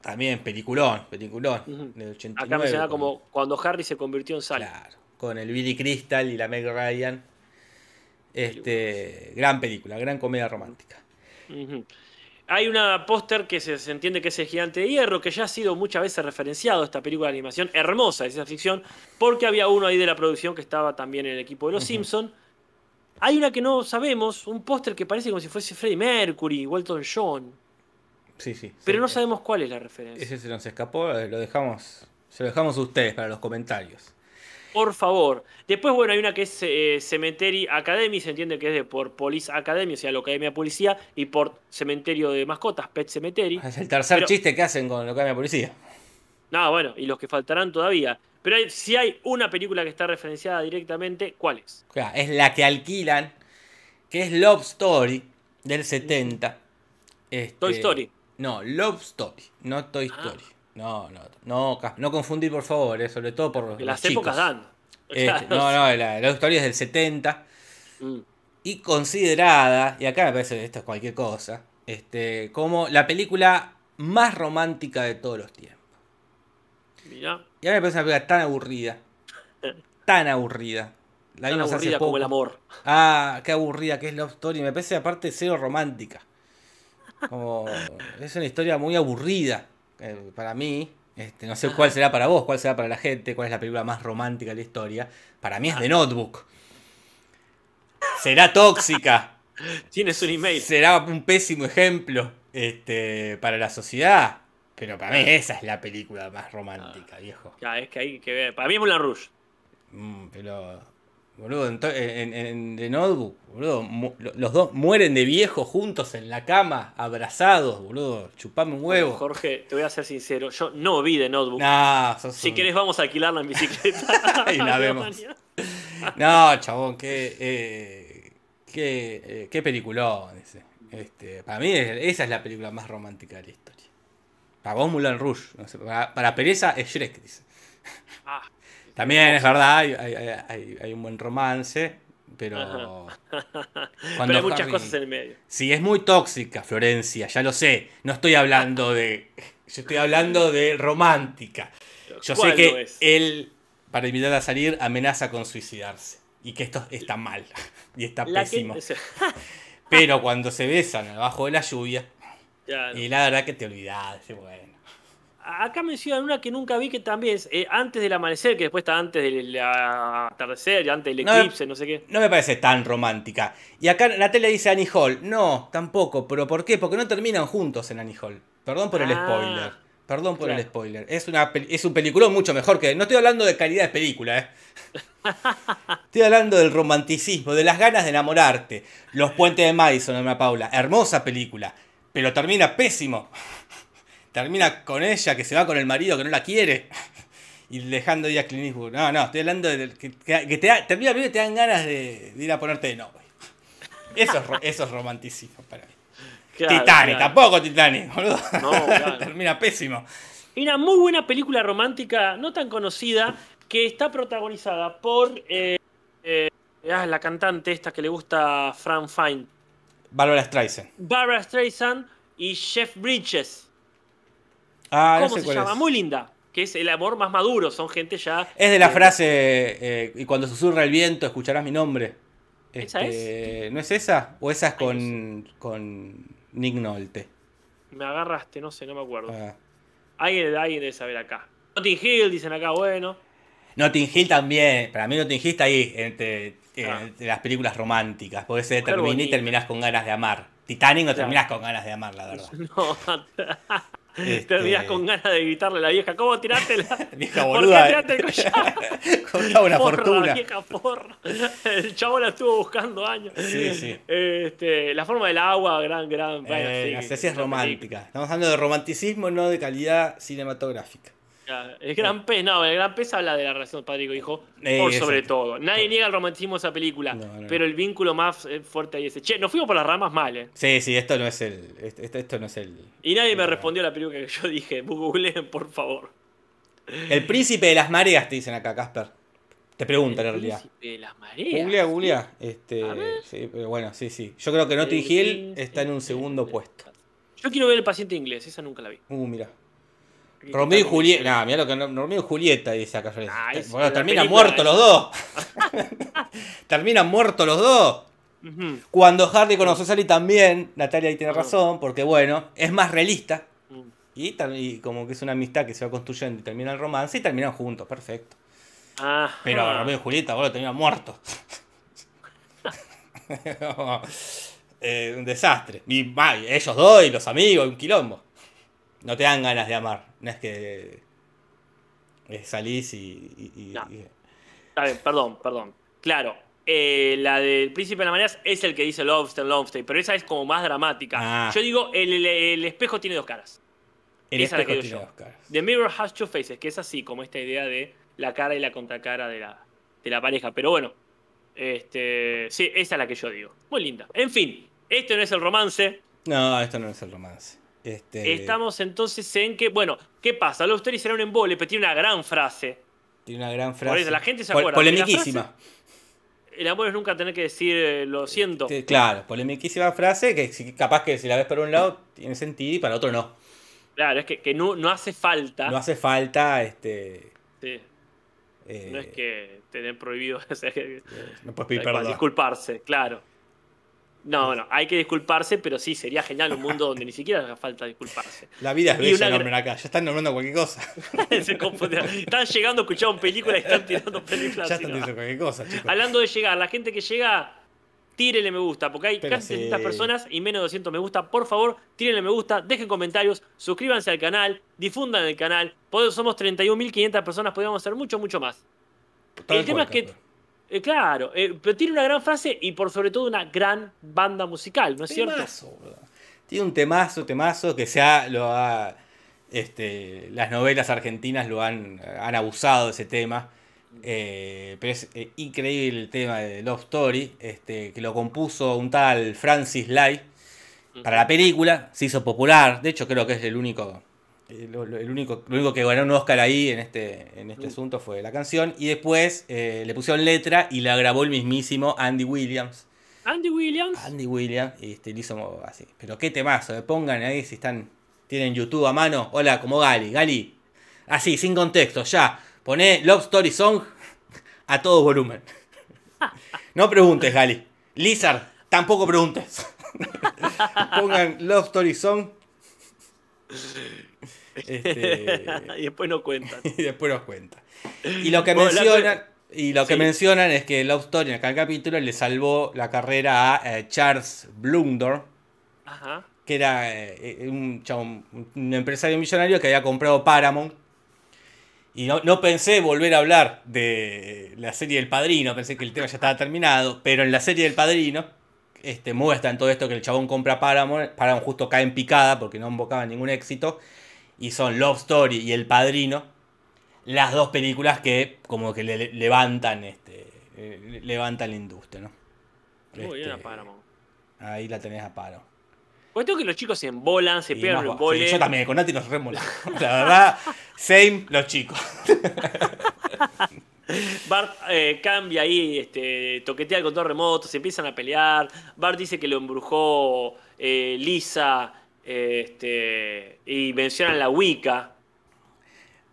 También peliculón, peliculón. Ujú. Del 89. Acá menciona con- como cuando Harry se convirtió en Sally. Claro, con el Billy Crystal y la Meg Ryan. Este, gran película, gran comedia romántica. Hay una póster que se, se entiende que es el gigante de hierro, que ya ha sido muchas veces referenciado, esta película de animación hermosa de ciencia ficción, porque había uno ahí de la producción que estaba también en el equipo de Los Simpson. Hay una que no sabemos, un póster que parece como si fuese Freddie Mercury, Walton John, Sí, sí. pero sí. no sabemos cuál es la referencia. Ese se nos escapó, eh, lo dejamos. Se lo dejamos a ustedes para los comentarios. Por favor. Después, bueno, hay una que es eh, Cemetery Academy, se entiende que es de por Police Academy, o sea, la Academia de Policía, y por Cementerio de Mascotas, Pet Cemetery. Es el tercer Pero- chiste que hacen con la policía. No, bueno, y los que faltarán todavía. Pero hay- si hay una película que está referenciada directamente, ¿cuál es? Es la que alquilan, que es Love Story del 70. Este, Toy Story. No, Love Story, no Toy Ah. Story. No, no, no, no confundir por favor, eh, sobre todo por los las chicos. épocas dan. Este, no, no, la, la historia es del 70 Mm. y considerada, y acá me parece que esto es cualquier cosa, este, como la película más romántica de todos los tiempos. Mirá, Y a mí me parece una película tan aburrida, tan aburrida. La tan vimos hace aburrida como el amor. Ah, qué aburrida que es Love Story. Me parece aparte cero romántica. Como, es una historia muy aburrida eh, para mí. Este, no sé cuál será para vos, cuál será para la gente, cuál es la película más romántica de la historia. Para mí es The Notebook. Será tóxica. Tienes un email. Será un pésimo ejemplo este, para la sociedad. Pero para mí esa es la película más romántica, viejo. Ya, es que hay que ver. Para mí es Moulin Rouge. Mm, pero, boludo, en, en, en- The Notebook, boludo, mu- los dos mueren de viejos juntos en la cama, abrazados, boludo, chupame un huevo. Jorge, te voy a ser sincero. Yo no vi de Notebook. No, sos Si un- querés, vamos a alquilarla en bicicleta. Y la vemos. No, chabón, qué, eh, qué, eh, qué peliculón ese. Este, para mí es- esa es la película más romántica de la historia. Para vos Mulan Rouge, no sé, para, para Pereza es Shrek, dice. Ah, También es verdad, hay, hay- hay- un buen romance, pero... Pero hay muchas Harry- cosas en el medio. Sí, es muy tóxica, Florencia, ya lo sé. No estoy hablando de. Yo estoy hablando de romántica. Yo sé ¿Cuál que no él, para invitarla a salir, amenaza con suicidarse. Y que esto está mal. Y está La que- pésimo. Pero cuando se besan abajo de la lluvia, Ya, no. y la verdad que te olvidás. Bueno. Acá mencionan una que nunca vi que también es eh, antes del amanecer, que después está antes del atardecer, antes del eclipse, no sé qué. No me parece tan romántica. Y acá la tele dice Annie Hall. No, tampoco. ¿Pero por qué? Porque no terminan juntos en Annie Hall. Perdón por el Ah, spoiler. Perdón por el spoiler. Es, una, es un peliculón mucho mejor que... No estoy hablando de calidad de película, ¿eh? Estoy hablando del romanticismo, de las ganas de enamorarte. Los puentes de Madison, Ana Paula. Hermosa película. Pero termina pésimo. Termina con ella que se va con el marido que no la quiere. Y dejando ir a Clint Eastwood. No, no, estoy hablando de que, te da, termina primero y te dan ganas de, de ir a ponerte de novio. Eso es, eso es romanticismo para mí. Claro, Titanic, claro. tampoco Titanic, boludo. No, claro. termina pésimo. Una muy buena película romántica, no tan conocida, que está protagonizada por eh, eh, ah, la cantante esta que le gusta a Fran Fine, Barbara Streisand. Barbara Streisand y Jeff Bridges. Ah, no ¿Cómo sé se llama? es. Muy linda. Que es el amor más maduro, son gente ya. Es de la eh, frase, eh, y cuando susurra el viento escucharás mi nombre. ¿Esa Este, ¿No es esa? ¿O esa es con, con Nick Nolte? Me agarraste, no sé, no me acuerdo. Ah. Alguien, alguien debe saber acá. Notting Hill, dicen acá, bueno. Notting Hill también. Para mí Notting Hill está ahí, entre, eh, Ah. entre las películas románticas. Porque se termina y terminás con ganas de amar. Titanic no Claro. terminás con ganas de amar, la verdad. No, Este- terminás con ganas de gritarle a la vieja, ¿cómo tiraste la Vieja ¿Por boluda. qué tiraste el collar? Una Porra, fortuna. vieja porra. El chavo la estuvo buscando años. Sí, sí. Este, la forma del agua, gran, gran. bueno, Eh, sí, no sé si es romántica. Estamos hablando de romanticismo, no de calidad cinematográfica. El gran pez, no, el gran pez habla de la relación padre y hijo, Eh, por sobre exacto. todo. Nadie niega el romanticismo de esa película, No, no. pero el vínculo más eh, fuerte ahí es ese. Che, nos fuimos por las ramas mal, eh. Sí, sí, esto no es el. Esto, esto no es el. Y nadie me el- respondió a la película que yo dije. Googleen, por favor. El príncipe de las mareas, te dicen acá, Casper. Te preguntan en El realidad. príncipe de las mareas. Googlea, googlea. Este, sí, pero bueno, sí, sí. Yo creo que Notting El Hill está en un segundo puesto. Yo quiero ver el paciente inglés, esa nunca la vi. Uh, mira. Romeo y Julieta. Nah, mira lo que Romeo y Julieta dice acá. Ah, es bueno, terminan muertos los dos. terminan muertos los dos. Cuando Hardy conoció a Sally también, Natalia ahí tiene razón, porque bueno, es más realista. Mm. Y, y como que es una amistad que se va construyendo y termina el romance y terminan juntos, perfecto. Ajá. Pero Romeo y Julieta, boludo, terminan muertos. Eh, un desastre. Y ellos dos y los amigos, un quilombo. No te dan ganas de amar. No es que eh, salís y. No. perdón, perdón. Claro, eh, la del Príncipe de las Mareas es el que dice Lobster, Lobster, pero esa es como más dramática. Ah. Yo digo, el, el- el espejo tiene dos caras. el Esa la espejo que digo tiene yo. dos caras. The Mirror Has Two Faces, que es así, como esta idea de la cara y la contracara de la, de la pareja. Pero bueno, este, sí, esa es la que yo digo. Muy linda. En fin, este no es el romance. No, esto no es el romance. Este, Estamos entonces en que, bueno, ¿qué pasa? Love Story será un embole, pero tiene una gran frase. Tiene una gran Por frase. eso, la gente se acuerda. Polemiquísima. El amor es nunca tener que decir eh, lo siento. Sí, Claro, polemiquísima frase que capaz que si la ves para un lado tiene sentido y para otro no. Claro, es que, que no, no hace falta. No hace falta, este... sí, eh, no es que tener prohibido no puedes pedir perdón. disculparse, claro. No, no, hay que disculparse, pero sí, sería genial un mundo donde ni siquiera haga falta disculparse. La vida es Y bella, una nombran acá. Ya están nombrando cualquier cosa. Se. Están llegando, escucharon películas y están tirando películas. ya están diciendo cualquier cosa, chicos. Hablando de llegar, la gente que llega, tírenle me gusta, porque hay Pero casi sí. 300 personas y menos de 200 me gusta. Por favor, tírenle me gusta, dejen comentarios, suscríbanse al canal, difundan el canal. Somos 31.500 personas, podríamos hacer mucho, mucho más. Tal el tema es que. Eh, claro, eh, pero tiene una gran frase y por sobre todo una gran banda musical, ¿no es cierto? Temazo, boludo. Tiene un temazo, temazo que se ha, lo ha, este, las novelas argentinas lo han, han abusado de ese tema. Eh, pero es increíble el tema de Love Story, este, que lo compuso un tal Francis Lai para la película, se hizo popular, de hecho creo que es el único, el, el único, lo único que ganó un Oscar ahí en este, en este Mm. asunto fue la canción, y después eh, le pusieron letra y la grabó el mismísimo Andy Williams. Andy Williams. Andy Williams y este, lo hizo así. Pero qué temazo, eh, pongan ahí si están, tienen YouTube a mano. Hola, como Gali, Gali. Así, sin contexto, ya. Poné Love Story Song a todo volumen. No preguntes, Gali. Lizard, tampoco preguntes. Pongan Love Story Song. Este, y después no cuentan. y después nos cuenta. Y lo que Bueno, la- mencionan, y lo que Sí. mencionan es que Love Story en cada capítulo le salvó la carrera a eh, Charles Blundell, Ajá. que era eh, un, chabón, un empresario millonario que había comprado Paramount. Y no, no pensé volver a hablar de la serie del Padrino, pensé que el tema ya estaba terminado, pero en la serie del Padrino este, muestran todo esto que el chabón compra Paramount, Paramount justo cae en picada porque no invocaba ningún éxito, y son Love Story y El Padrino, las dos películas que como que le, le- levantan, este, eh, levantan la industria, ¿no? Muy bien a Este, Paramount. Ahí la tenés a paro. Cuestión que los chicos se embolan, se pegan los boles. sí, yo también, con Nati nos remola. La verdad, same los chicos. Bart eh, cambia ahí, este, toquetea el control remoto, se empiezan a pelear. Bart dice que lo embrujó eh, Lisa este, y mencionan la Wicca,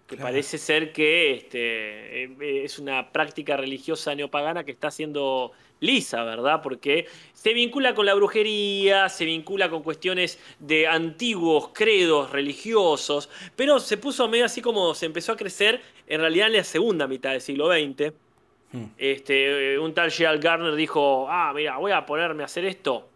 que Claro. parece ser que este, eh, es una práctica religiosa neopagana que está haciendo Lisa, ¿verdad? Porque se vincula con la brujería, se vincula con cuestiones de antiguos credos religiosos, pero se puso medio así como se empezó a crecer en realidad en la segunda mitad del siglo XX. Hmm. Este, eh, un tal Gerald Garner dijo, ah, mira, voy a ponerme a hacer esto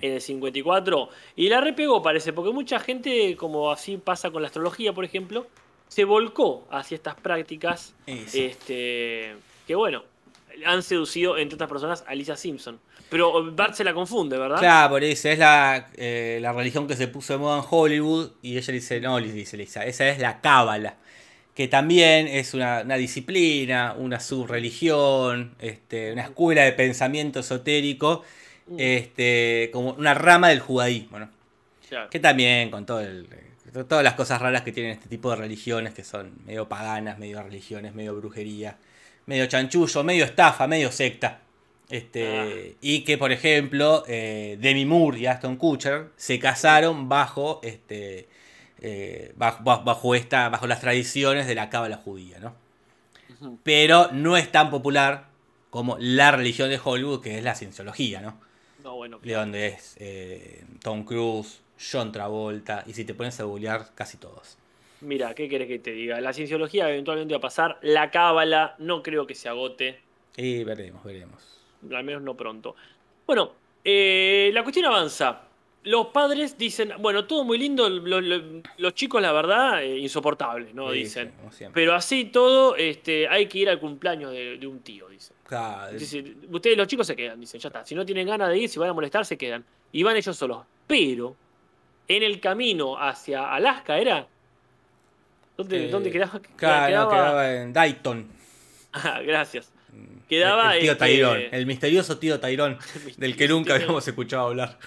En el 54 y la repegó parece, porque mucha gente, como así pasa con la astrología, por ejemplo, se volcó hacia estas prácticas este, que bueno, han seducido entre otras personas a Lisa Simpson. Pero Bart se la confunde, ¿verdad? Claro, por eso es la, eh, la religión que se puso de moda en Hollywood y ella dice, no, dice Lisa, esa es la cábala, que también es una, una disciplina, una subreligión, este, una escuela de pensamiento esotérico. Este, como una rama del judaísmo, ¿no? Claro. Que también con todo el, todas las cosas raras que tienen este tipo de religiones, que son medio paganas, medio religiones, medio brujería, medio chanchullo, medio estafa, medio secta. Este, Y que, por ejemplo, eh, Demi Moore y Aston Kutcher se casaron bajo, este, eh, bajo, bajo- bajo esta, bajo las tradiciones de la cábala judía, ¿no? Pero no es tan popular como la religión de Hollywood, que es la cienciología, ¿no? No, bueno, de donde es eh, Tom Cruise, John Travolta, y si te pones a googlear, casi todos. mira, ¿qué querés que te diga? La cienciología eventualmente va a pasar, la cábala no creo que se agote. Y veremos, veremos. al menos no pronto. Bueno, eh, la cuestión avanza. Los padres dicen, bueno, todo muy lindo, lo- lo- los chicos, la verdad, eh, insoportables, ¿no? Sí, dicen. Pero así todo, este, hay que ir al cumpleaños de, de un tío, dicen. Claro, ustedes, los chicos, se quedan, dicen, ya está. Si no tienen ganas de ir, si van a molestar, se quedan. Y van ellos solos. Pero, en el camino hacia Alaska, ¿era? ¿Dónde, eh, dónde quedaba? Claro, no, quedaba en Dayton. Ah, gracias. Quedaba el tío este, Tyrone, el misterioso tío Tyrone, del que nunca habíamos escuchado hablar.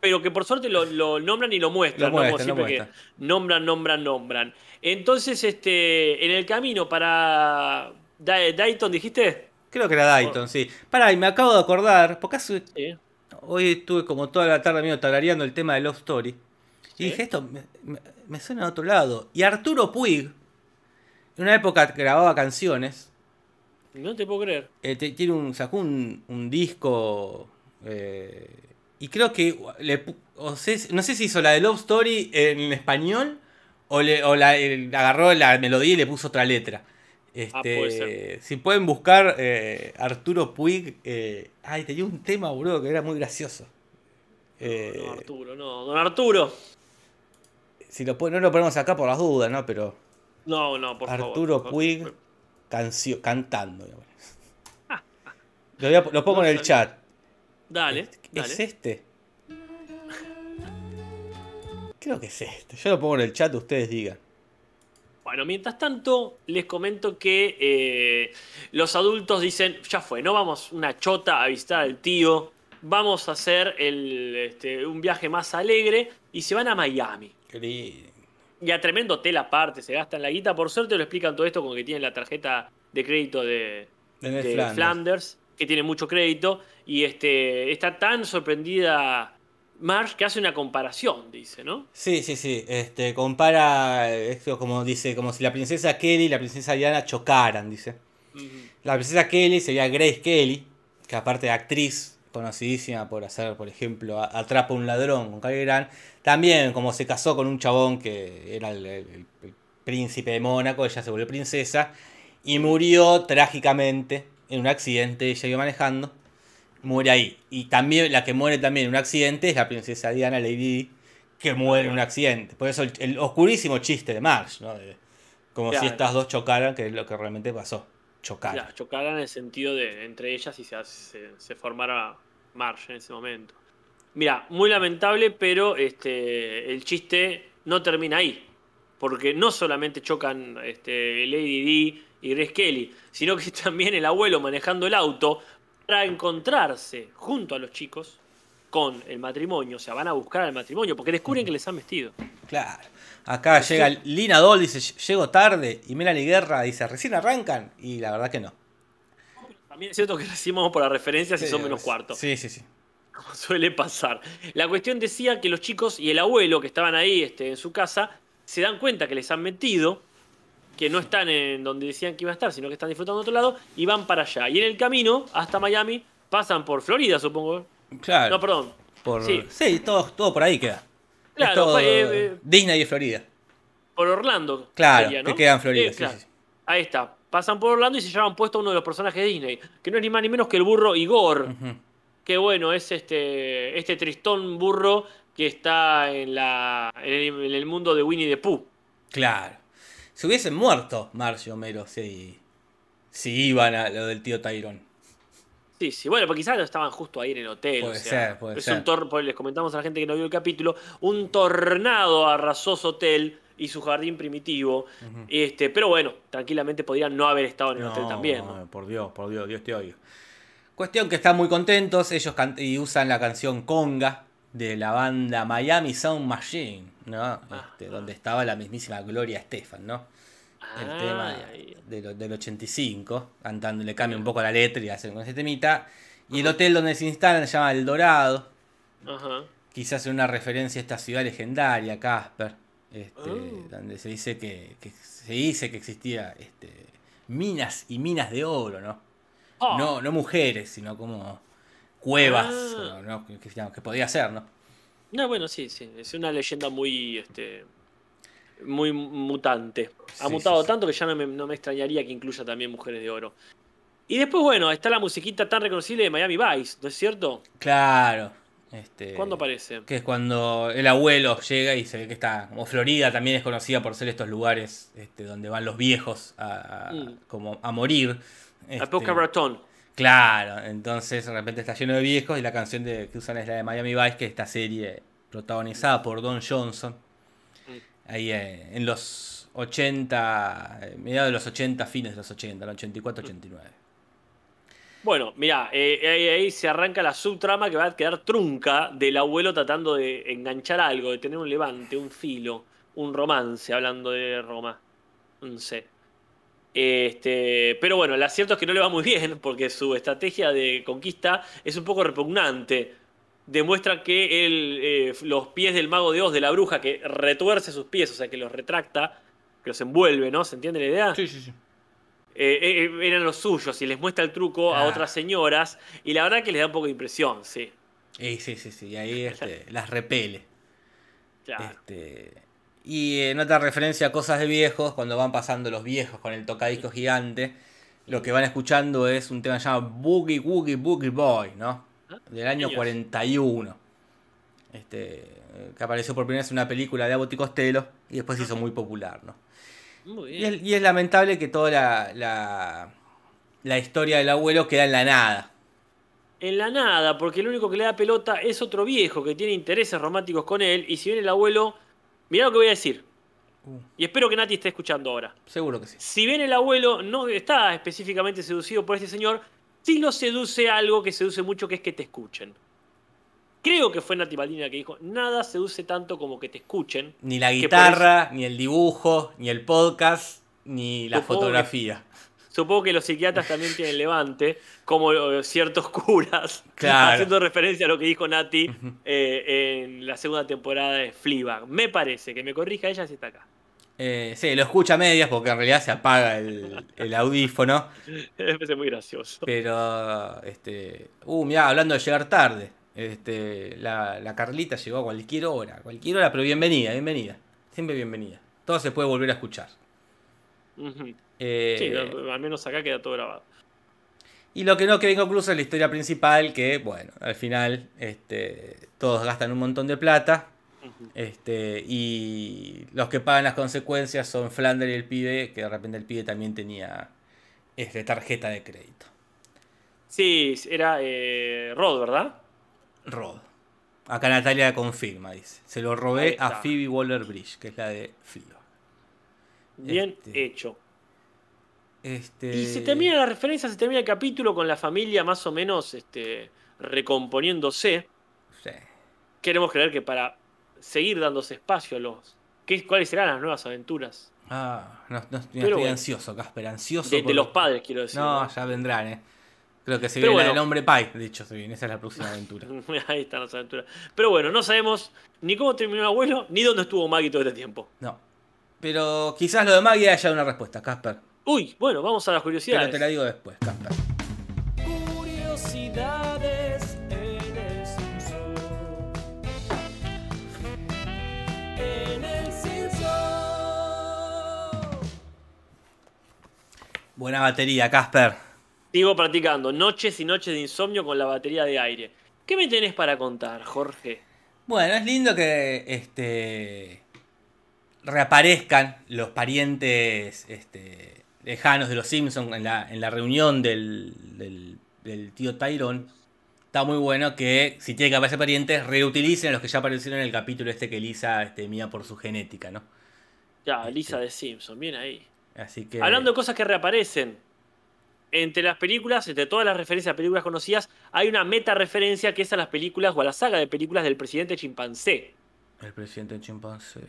Pero que por suerte lo, lo nombran y lo muestran, Lo ¿no? Como muestran, siempre que muestran. nombran, nombran, nombran. Entonces, este, en el camino para Da- Dayton, dijiste. Creo que era Dayton, sí. Pará, y me acabo de acordar, porque hace- Sí. hoy estuve como toda la tarde medio tarareando el tema de Love Story. Sí. Y dije, esto me, me- me suena de otro lado. Y Arturo Puig, en una época grababa canciones, No te puedo creer. eh, tiene un, sacó un, un disco eh, y creo que le, o sé- no sé si hizo la de Love Story en español o, le, o la, el- agarró la melodía y le puso otra letra. Ah, puede Este, ser. si pueden buscar eh, Arturo Puig, eh, ay, tenía un tema, boludo, que era muy gracioso. Eh, No, Arturo, no. Don Arturo. si lo, no lo ponemos acá por las dudas, ¿no? Pero No, no, por favor. Arturo por- Puig cancio- cantando. Lo, voy a- lo pongo No en el chat. Dale, ¿Es dale. este? Creo que es este. Yo lo pongo en el chat, ustedes digan. Bueno, mientras tanto, les comento que eh, los adultos dicen, ya fue, no vamos una chota a visitar al tío, vamos a hacer el, este, un viaje más alegre y se van a Miami. Qué lindo. Y a tremendo hotel aparte, se gastan la guita. Por suerte lo explican todo esto con que tienen la tarjeta de crédito de, De Ned de Flanders. Flanders, que tiene mucho crédito. Y este, está tan sorprendida Marge que hace una comparación, dice, ¿no? Sí, sí, sí. Este, compara esto como dice, como si la princesa Kelly y la princesa Diana chocaran, dice. La princesa Kelly sería Grace Kelly, que aparte de actriz, conocidísima por hacer, por ejemplo, Atrapa a un ladrón con Cary Grant, también como se casó con un chabón que era el, el- el príncipe de Mónaco, ella se volvió princesa y murió trágicamente en un accidente, ella iba manejando, muere ahí. Y también la que muere también en un accidente es la princesa Diana Lady que muere en un accidente. Por eso el, el oscurísimo chiste de Marge, ¿no? De- como si Claro. estas dos chocaran, que es lo que realmente pasó. Chocaran. Ya, chocaran en el sentido de entre ellas y se, se, se formara Marge en ese momento. Mira, muy lamentable, pero este, el chiste no termina ahí. Porque no solamente chocan este, Lady Di y Grace Kelly, sino que también el abuelo manejando el auto para encontrarse junto a los chicos con el matrimonio. O sea, van a buscar al matrimonio porque descubren que les han vestido. Claro. Acá llega Lina Doll, dice, llego tarde. Y Melanie Guerra dice, recién arrancan. Y la verdad que no. También es cierto que recibimos por la referencia si son menos cuartos. Sí, sí, sí. como suele pasar. La cuestión decía que los chicos y el abuelo que estaban ahí este, en su casa se dan cuenta que les han metido, que no están en donde decían que iban a estar, sino que están disfrutando de otro lado y van para allá. Y en el camino hasta Miami pasan por Florida, supongo. Claro. No, perdón. por... sí. Sí, todo, todo por ahí queda. Claro, Es todo eh, eh, Disney y Florida. Por Orlando. Claro, sería, que queda en Florida, Eh, sí, claro. sí, sí. Ahí está. Pasan por Orlando y se llevan puesto a uno de los personajes de Disney, que no es ni más ni menos que el burro Igor. Ujú. que bueno, es este, este tristón burro que está en, la, en, el, en el mundo de Winnie the Pooh. Claro. Se hubiesen muerto Marge y Homero si, si iban a lo del tío Tyrone. Sí, sí, bueno, porque quizás estaban justo ahí en el hotel. Puede o sea, ser, puede es ser. un tor les comentamos a la gente que no vio el capítulo, un tornado arrasó su hotel y su jardín primitivo. este, pero bueno, tranquilamente podrían no haber estado en el hotel también. ¿no? Por Dios, por Dios, Dios te oiga. Cuestión que están muy contentos, ellos y usan la canción Conga de la banda Miami Sound Machine, ¿no? Este, donde estaba la mismísima Gloria Estefan, ¿no? El Ah, tema de lo- del 85, cantando, le cambia un poco la letra y hacen con ese temita. Y el hotel donde se instalan se llama El Dorado, Ajá. quizás en una referencia a esta ciudad legendaria, Casper, este, Oh. donde se dice que, que se dice que existía este, minas y minas de oro, ¿no? Ah, No, no mujeres, sino como cuevas, Ah. que, podía ser, ¿no? No, bueno, sí, sí. Es una leyenda muy, este, muy mutante. Ha Sí, mutado sí, tanto que ya no me, no me extrañaría que incluya también Mujeres de Oro. Y después, bueno, está la musiquita tan reconocible de Miami Vice, ¿no es cierto? Claro. Este, ¿Cuándo aparece? Que es cuando el abuelo llega y se ve que está. Como Florida también es conocida por ser estos lugares este, donde van los viejos a, a- Mm. como a morir. A Este, Raton. Claro, entonces de repente está lleno de viejos y la canción de, que usan es la de Miami Vice, que es esta serie protagonizada por Don Johnson. Mm. Ahí eh, en los 80, eh, mediados de los 80, fines de los 80, el 84-89. Bueno, mirá, eh, ahí, ahí se arranca la subtrama que va a quedar trunca del abuelo tratando de enganchar algo, de tener un levante, un filo, un romance, hablando de Roma. No sé. Este, pero bueno, lo cierto es que no le va muy bien porque su estrategia de conquista es un poco repugnante. Demuestra que él, eh, los pies del mago de Oz, de la bruja, que retuerce sus pies, o sea, que los retracta, que los envuelve, ¿no? ¿Se entiende la idea? Sí, sí, sí. Eh, eh, eran los suyos y les muestra el truco a Ah. otras señoras y la verdad que les da un poco de impresión, sí. Y sí, sí, sí. Y ahí este, las repele. Claro. Este, y en otra referencia a cosas de viejos, cuando van pasando los viejos con el tocadiscos gigante, lo que van escuchando es un tema que se llama Boogie Woogie Boogie Boy, ¿no? Ah, Del año niños. 41. Este, que apareció por primera vez en una película de Abbott y Costello y después se hizo muy popular, ¿no? Muy Y bien. es, y es lamentable que toda la, la, la historia del abuelo queda en la nada. En la nada, porque el único que le da pelota es otro viejo que tiene intereses románticos con él. Y si bien el abuelo. Mirá lo que voy a decir. Uh. Y espero que Nati esté escuchando ahora. Seguro que sí. Si bien el abuelo no está específicamente seducido por este señor, sí lo seduce algo que seduce mucho, que es que te escuchen. Creo que fue Nati Baldini la que dijo: Nada seduce tanto como que te escuchen. Ni la guitarra, ni el dibujo, ni el podcast, ni la Supongo que- fotografía. Supongo que los psiquiatras también tienen levante, como eh, ciertos curas, Claro. haciendo referencia a lo que dijo Nati eh, en la segunda temporada de Fleabag. Me parece, que me corrija ella si está acá. Eh, sí, lo escucha a medias porque en realidad se apaga el, el audífono. Me parece muy gracioso. Pero, este. Uh, mirá, hablando de llegar tarde. Este, la, la Carlita llegó a cualquier hora. Cualquier hora, pero bienvenida, bienvenida. Siempre bienvenida. Todo se puede volver a escuchar. Ujú. Eh, Sí, no, al menos acá queda todo grabado. Y lo que no queda inconcluso es la historia principal, que, bueno, al final este, todos gastan un montón de plata. Este, y los que pagan las consecuencias son Flander y el pibe, que de repente el pibe también tenía este, tarjeta de crédito. Sí, era eh, Rod, ¿verdad? Rod. Acá Natalia confirma, dice. Se lo robé a Phoebe Waller Bridge, que es la de Fleabag. Bien Este, hecho. Este... Y se termina la referencia, se termina el capítulo con la familia más o menos este, recomponiéndose. Sí. Queremos creer que para seguir dándose espacio a los. ¿qué, ¿Cuáles serán las nuevas aventuras? Ah, no, no, estoy bueno. ansioso, Casper, ansioso. De, los padres, quiero decir. No, ¿no? ya vendrán, eh. Creo que se viene bueno. del hombre Pie, de hecho, se viene. Esa es la próxima aventura. Ahí están las aventuras. Pero bueno, no sabemos ni cómo terminó el abuelo, ni dónde estuvo Maggie todo este tiempo. No. Pero quizás lo de Maggie haya una respuesta, Casper. Uy, bueno, vamos a las Pero curiosidades. te la digo después, Casper. Curiosidades en el Simpson. En el Simpson. Buena batería, Casper. Sigo practicando noches y noches de insomnio con la batería de aire. ¿Qué me tenés para contar, Jorge? Bueno, es lindo que este reaparezcan los parientes este, lejanos de los Simpsons en la, en la reunión del, del, del tío Tyrone. Está muy bueno que si tiene que aparecer parientes, reutilicen a los que ya aparecieron en el capítulo este que Lisa este, mía por su genética, ¿no? Ya, Este. Lisa de Simpson, bien ahí. Así que. Hablando de cosas que reaparecen. Entre las películas, entre todas las referencias a películas conocidas, hay una meta referencia que es a las películas o a la saga de películas del presidente chimpancé. El presidente chimpancé.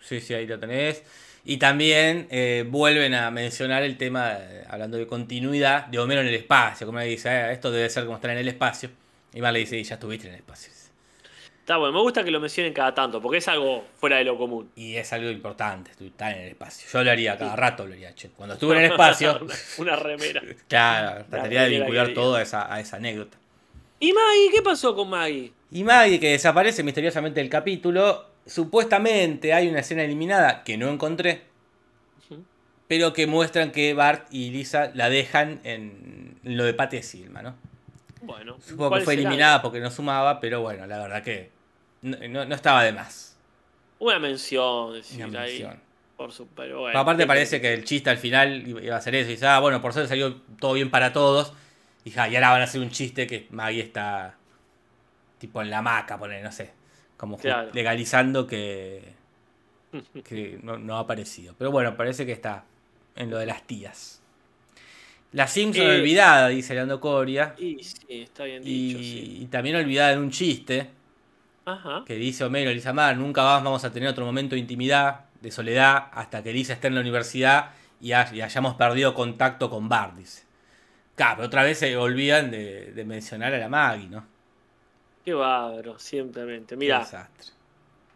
Sí, sí, ahí lo tenés. Y también eh, vuelven a mencionar el tema, eh, hablando de continuidad, de Homero en el espacio. Como le dice, "Eh, esto debe ser como estar en el espacio. Y Mar le dice, "Y ya estuviste en el espacio. Está bueno, me gusta que lo mencionen cada tanto, porque es algo fuera de lo común. Y es algo importante, estar en el espacio. Yo lo haría cada rato, lo haría. che. Cuando estuve en el espacio, una, remera. claro, trataría de vincular todo a esa, a esa anécdota. ¿Y Maggie? ¿Qué pasó con Maggie? Y Maggie, que desaparece misteriosamente del capítulo, supuestamente hay una escena eliminada que no encontré, pero que muestran que Bart y Lisa la dejan en lo de Patty Silma, ¿no? Bueno, Supongo ¿cuál que fue será? eliminada porque no sumaba, pero bueno, la verdad que no, no- no estaba de más. Una mención, decir, Una ahí. Por su, pero bueno, aparte ¿qué parece que el chiste al final iba a ser eso. Y dice, ah, bueno, por suerte salió todo bien para todos. Y, ja, y ahora van a hacer un chiste que Maggie está tipo en la maca, poner, no sé. Como Claro. legalizando que, que no, no ha aparecido. Pero bueno, parece que está en lo de las tías. La Simpson Eh, olvidada, dice Leandro Coria. Y sí, está bien Y, dicho, sí. y también olvidada en un chiste Ajá. que dice Homero, Lisa Mar, nunca más vamos a tener otro momento de intimidad, de soledad, hasta que Lisa esté en la universidad y, ha- y hayamos perdido contacto con Bart, dice. Claro, pero otra vez se olvidan de, de mencionar a la Maggie, ¿no? Qué bárbaro, simplemente. Mira, desastre.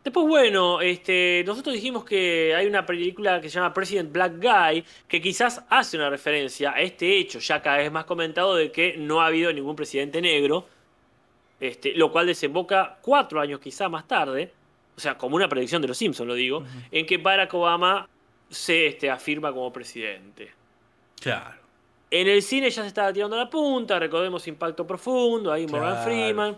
después, bueno, este, nosotros dijimos que hay una película que se llama President Black Guy, que quizás hace una referencia a este hecho, ya cada vez más comentado, de que no ha habido ningún presidente negro, este, lo cual desemboca cuatro años quizá más tarde, o sea, como una predicción de los Simpsons, lo digo, en que Barack Obama se este, afirma como presidente. Claro. En el cine ya se estaba tirando la punta, recordemos Impacto Profundo, ahí Morgan Claro. Freeman.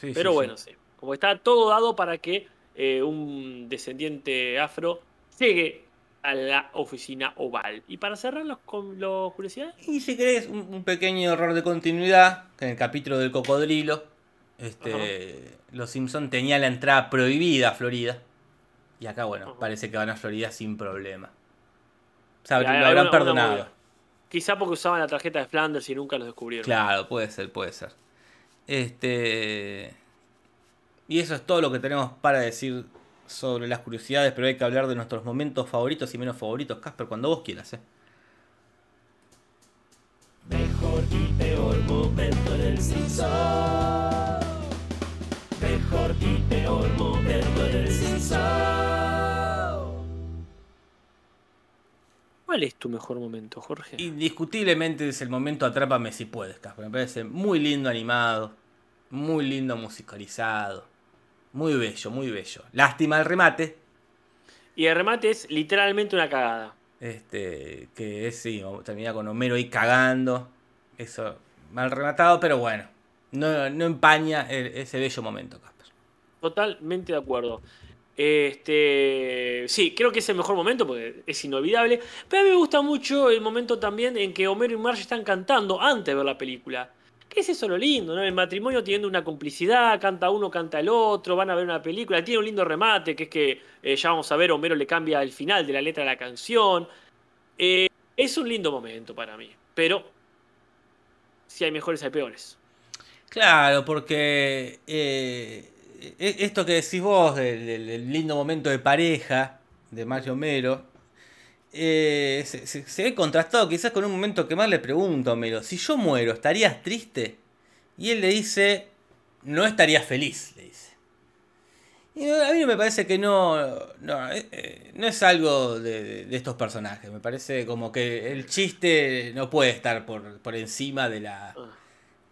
Sí, Pero sí, bueno, sí. sí. Como está todo dado para que eh, un descendiente afro llegue a la oficina oval. Y para cerrar los, con los curiosidades, Y si querés, un, un pequeño error de continuidad, que en el capítulo del cocodrilo, este, los Simpson tenían la entrada prohibida a Florida. Y acá, bueno, Ajá. parece que van a Florida sin problema. O sea, lo habrán una- perdonado. quizá porque usaban la tarjeta de Flanders y nunca los descubrieron. Claro, puede ser, puede ser. Este. Y eso es todo lo que tenemos para decir sobre las curiosidades, pero hay que hablar de nuestros momentos favoritos y menos favoritos, Casper, cuando vos quieras, ¿eh? Mejor y peor momento en el. ¿Cuál es tu mejor momento, Jorge? Indiscutiblemente es el momento Atrápame si puedes, Casper. Me parece muy lindo animado, muy lindo musicalizado, muy bello, muy bello. Lástima el remate, Y el remate es literalmente una cagada. este, que es, sí, termina con Homero ahí cagando. Eso, mal rematado, pero bueno, no, no empaña el- ese bello momento, Casper. Totalmente de acuerdo. Este, sí, creo que es el mejor momento porque es inolvidable. Pero a mí me gusta mucho el momento también en que Homero y Marge están cantando antes de ver la película. ¿Qué es eso lo lindo? ¿no? El matrimonio teniendo una complicidad, canta uno, canta el otro, van a ver una película. Tiene un lindo remate, que es que eh, ya vamos a ver, Homero le cambia el final de la letra de la canción. Eh, es un lindo momento para mí. Pero si hay mejores, hay peores. Claro, porque eh, e- esto que decís vos, del- del lindo momento de pareja de Mario Homero, eh, se, se- se ve contrastado quizás con un momento que más le pregunto a Homero, si yo muero, ¿estarías triste? Y él le dice, no estarías feliz, le dice. Y a mí me parece que no, no, eh, eh, no es algo de, estos personajes, me parece como que el chiste no puede estar por, por encima de la Ah.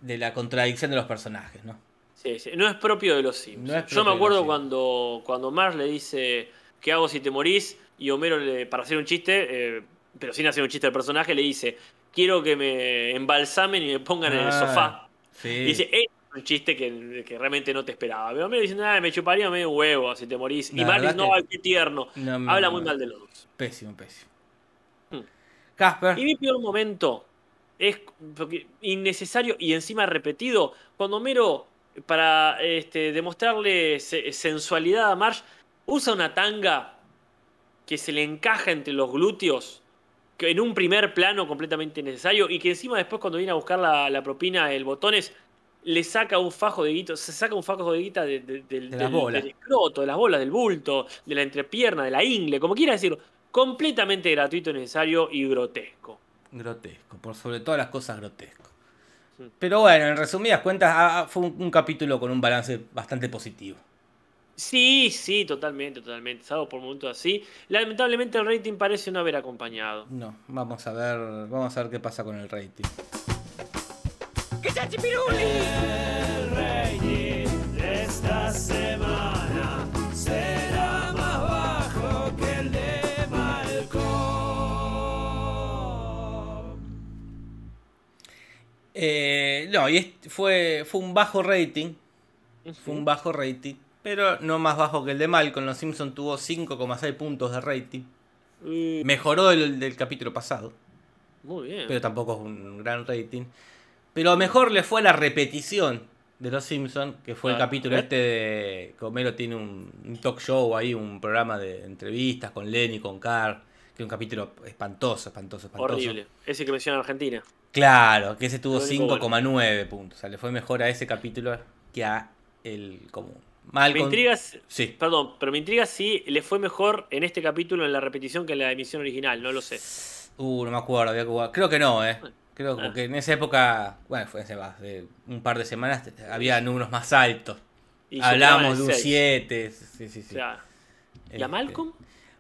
de la contradicción de los personajes, ¿no? Sí, sí, No es propio de los. No es Yo me acuerdo cuando, cuando Marge le dice, ¿qué hago si te morís? Y Homero, le- para hacer un chiste, eh, pero sin hacer un chiste del personaje, le dice, quiero que me embalsamen y me pongan en el Ah, sofá. Sí. Y dice, es un chiste que, que realmente no te esperaba. Pero Homero dice, nada, me chuparía medio huevo si te morís. La y verdad no, que- qué tierno. No Habla muy mal de los dos. Pésimo, pésimo. Hmm. Casper. Y mi peor momento es innecesario y encima repetido. Cuando Homero, para este, demostrarle se- sensualidad a Marge, usa una tanga que se le encaja entre los glúteos, que en un primer plano completamente innecesario, y que encima después cuando viene a buscar la, la propina, el botones, le saca un fajo de guito, se saca un fajo de guita de- de- del, De las del- bolas. del escroto, de las bolas, del bulto, de la entrepierna, de la ingle, como quiera decirlo. Completamente gratuito, necesario y grotesco. Grotesco, por sobre todas las cosas grotesco. Sí. Pero bueno, en resumidas cuentas, fue un, un capítulo con un balance bastante positivo. Sí, sí, totalmente, totalmente. Salvo por momentos así. Lamentablemente el rating parece no haber acompañado. No, vamos a ver, vamos a ver qué pasa con el rating. El rating de esta semana será más bajo que el de Malcolm. Eh, no, y fue, fue un bajo rating. Fue un bajo rating. Pero no más bajo que el de Malcolm. Los Simpson tuvo 5,6 puntos de rating. Eh, Mejoró el del capítulo pasado. muy bien. pero tampoco es un gran rating. Pero mejor le fue a la repetición de Los Simpsons, que fue el Claro. capítulo este de que Homero tiene un, un talk show ahí, un programa de entrevistas con Lenny, con Carl, que es un capítulo espantoso, espantoso, espantoso. Horrible. Ese que menciona Argentina. Claro, que ese tuvo Lo único 5,9 puntos. O sea, le fue mejor a ese capítulo que a el común. Me Malcolm. intriga, Sí. perdón, pero me intriga si le fue mejor en este capítulo en la repetición que en la emisión original, no lo sé. Uh, no me acuerdo. había que. Creo que no, ¿eh? Creo Ah. que en esa época, bueno, fue hace más de un par de semanas, había números más altos. Y superaban de un el seis. 7. Sí, sí, sí. ¿Y a Este, Malcolm?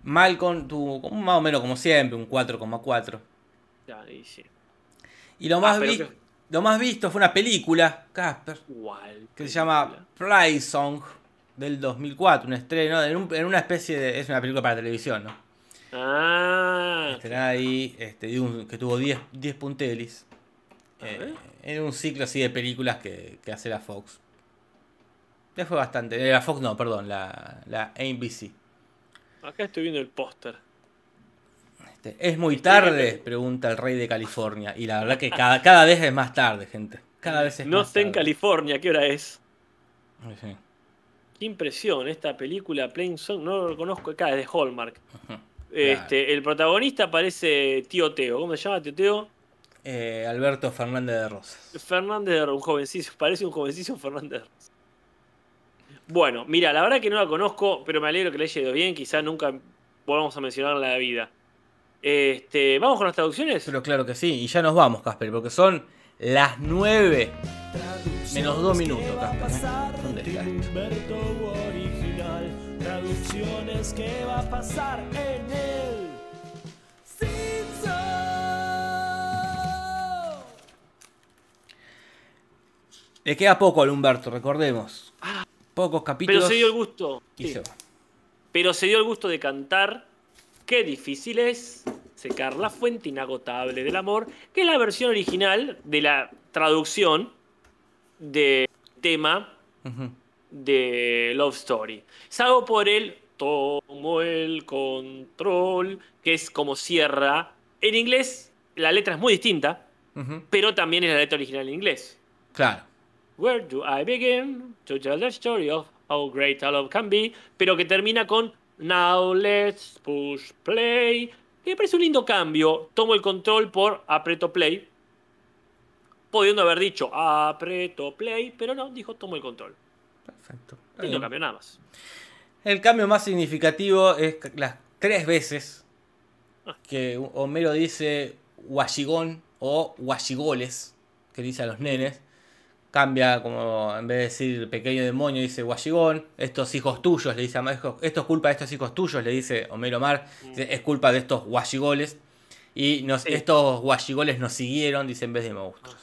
Malcolm tuvo más o menos como siempre, un 4,4. Ya, y sí. Y lo Ah, más, vi- que- lo más visto fue una película, Casper, ¿Cuál que se llama Play Song del 2004, un estreno en, un- en una especie de... Es una película para televisión, ¿no? Ah, Estrenada ahí, este, que tuvo 10, 10 puntelis. eh, en un ciclo así de películas que, que hace la Fox. Ya fue bastante. eh, La Fox no, perdón, la, la NBC. acá estoy viendo el póster. Este, ¿Es muy tarde? Pregunta el rey de California. Y la verdad que cada, cada vez es más tarde, gente. Cada vez es No más sé en. California, ¿qué hora es? Sí. Qué impresión, esta película Plain Song, no lo conozco acá, es de Hallmark. Este, el protagonista parece Tío Teo. ¿Cómo se llama Tío Teo? Eh, Alberto Fernández de Rosas. Fernández, de- un jovencillo, parece un jovencillo Fernández. de Rosas. Bueno, mira, la verdad que no la conozco, pero me alegro que le haya ido bien. Quizás nunca volvamos a mencionarla en la vida. Este, ¿Vamos con las traducciones? Pero claro que sí. Y ya nos vamos, Casper, porque son las 9 menos 2 minutos, Casper. ¿eh? ¿Dónde está esto? Humberto original, traducciones que va a pasar en el. Le queda poco al Humberto, recordemos. Pocos Pero capítulos. se dio el gusto. y sí. se va. Pero se dio el gusto de cantar. Qué difícil es secar la fuente inagotable del amor, que es la versión original de la traducción del tema de Love Story. Salvo por el tomo el control, que es como cierra. En inglés la letra es muy distinta, pero también es la letra original en inglés. Claro. Where do I begin to tell the story of how great our love can be? Pero que termina con Now let's push play. Que me parece un lindo cambio. Tomo el control por aprieto play. Pudiendo haber dicho aprieto play, pero no, dijo tomo el control. Perfecto. Lindo cambio, nada más. El cambio más significativo es las tres veces que Homero dice guachigón o guachigoles, que dice a los nenes. Cambia como en vez de decir pequeño demonio, dice guachigón. Estos hijos tuyos, le dice a Esto es culpa de estos hijos tuyos, le dice Homero Mar. Dice, es culpa de estos guachigoles. Y nos, Sí. estos guachigoles nos siguieron, dice en vez de monstruos.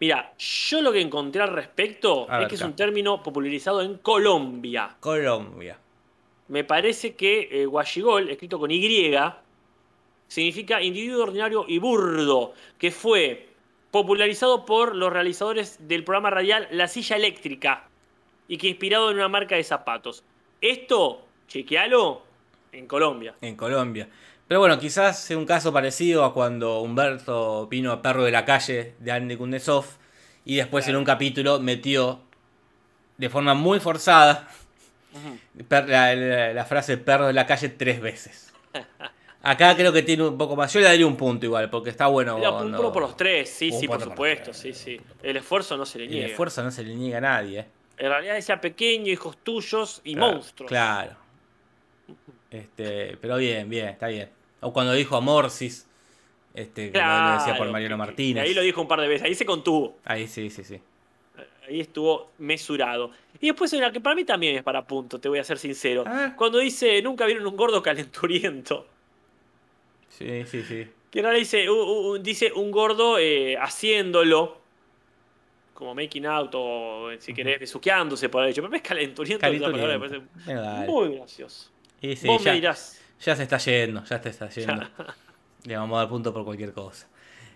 Mira, yo lo que encontré al respecto A es ver, que es un término popularizado en Colombia. Colombia. Me parece que eh, guachigol, escrito con Y, significa individuo ordinario y burdo, que fue popularizado por los realizadores del programa radial La Silla Eléctrica y que inspirado en una marca de zapatos. Esto, chequealo, en Colombia. En Colombia. Pero bueno, quizás sea un caso parecido a cuando Humberto vino a Perro de la Calle de Andy Kundesov y después en un capítulo metió de forma muy forzada la- la frase perro de la calle tres veces. Acá creo que tiene un poco más. Yo le daría un punto igual, porque está bueno. Un punto por los tres, sí, Un sí, por supuesto, sí, sí. El esfuerzo no se le El niega. esfuerzo no se le niega a nadie. ¿eh? En realidad decía pequeño, hijos tuyos y Claro, monstruos. Claro. Este, pero bien, bien, está bien. O cuando dijo a Morsis, este, que lo- decía por Claro, Mariano Martínez. Ahí lo dijo un par de veces, ahí se contuvo. Ahí sí, sí, sí. Ahí estuvo mesurado. Y después una que para mí también es para punto, te voy a ser sincero. Cuando dice, nunca vieron un gordo calenturiento. Sí, sí, sí. Que ahora dice, u- u- dice un gordo eh, haciéndolo. Como making out o si querés, besuqueándose por hecho. Pero es calenturiento, esa palabra me Calenturiento. parece dale. muy gracioso. Y sí, Vos ya, me dirás. ya se está yendo, ya te está yendo. Le vamos a dar punto por cualquier cosa.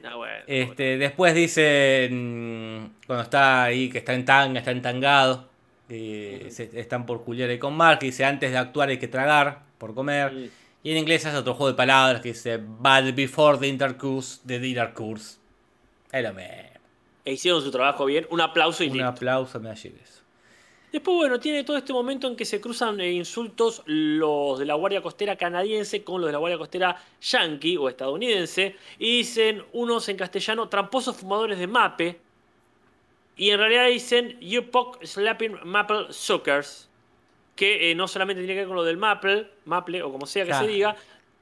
Ah, bueno, Este, después dice, mm, cuando está ahí, que está en tanga, está entangado, que se- están por culiar ahí con Mark, dice, antes de actuar hay que tragar, por comer. Mm. Y en inglés hace otro juego de palabras que dice, but before the intercourse, the dinner course. Es lo mismo. E hicieron su trabajo bien. Un aplauso y Un listo. aplauso me eso. Después, bueno, tiene todo este momento en que se cruzan eh, insultos los de la Guardia Costera canadiense con los de la Guardia Costera yankee o estadounidense. Y dicen unos en castellano, tramposos fumadores de mape. Y en realidad dicen, you poke slapping maple suckers. Que eh, no solamente tiene que ver con lo del maple, maple o como sea que Claro. se diga,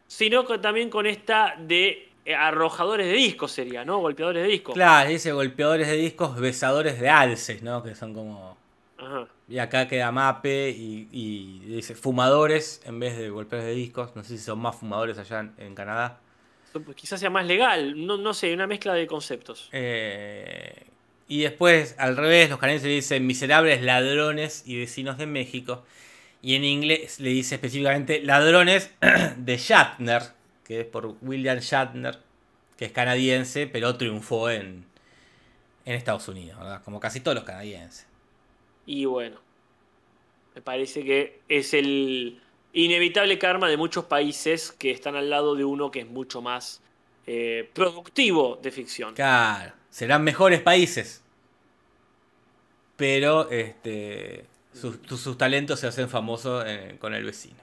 sino que también con esta de eh, arrojadores de discos sería, ¿no? Golpeadores de discos. Claro, dice golpeadores de discos, besadores de alces, ¿no? Que son como. Ajá. Y acá queda Mape y, y dice fumadores en vez de golpeadores de discos. No sé si son más fumadores allá en, en Canadá. Quizás sea más legal, no, no sé, una mezcla de conceptos. Eh, y después, al revés, los canadienses le dicen miserables ladrones y vecinos de México. Y en inglés le dice específicamente ladrones de Shatner, que es por William Shatner, que es canadiense, pero triunfó en, en Estados Unidos, ¿verdad? Como casi todos los canadienses. Y bueno, me parece que es el inevitable karma de muchos países que están al lado de uno que es mucho más eh, productivo de ficción. Claro, serán mejores países. Pero este, sus, sus talentos se hacen famosos eh, con el vecino.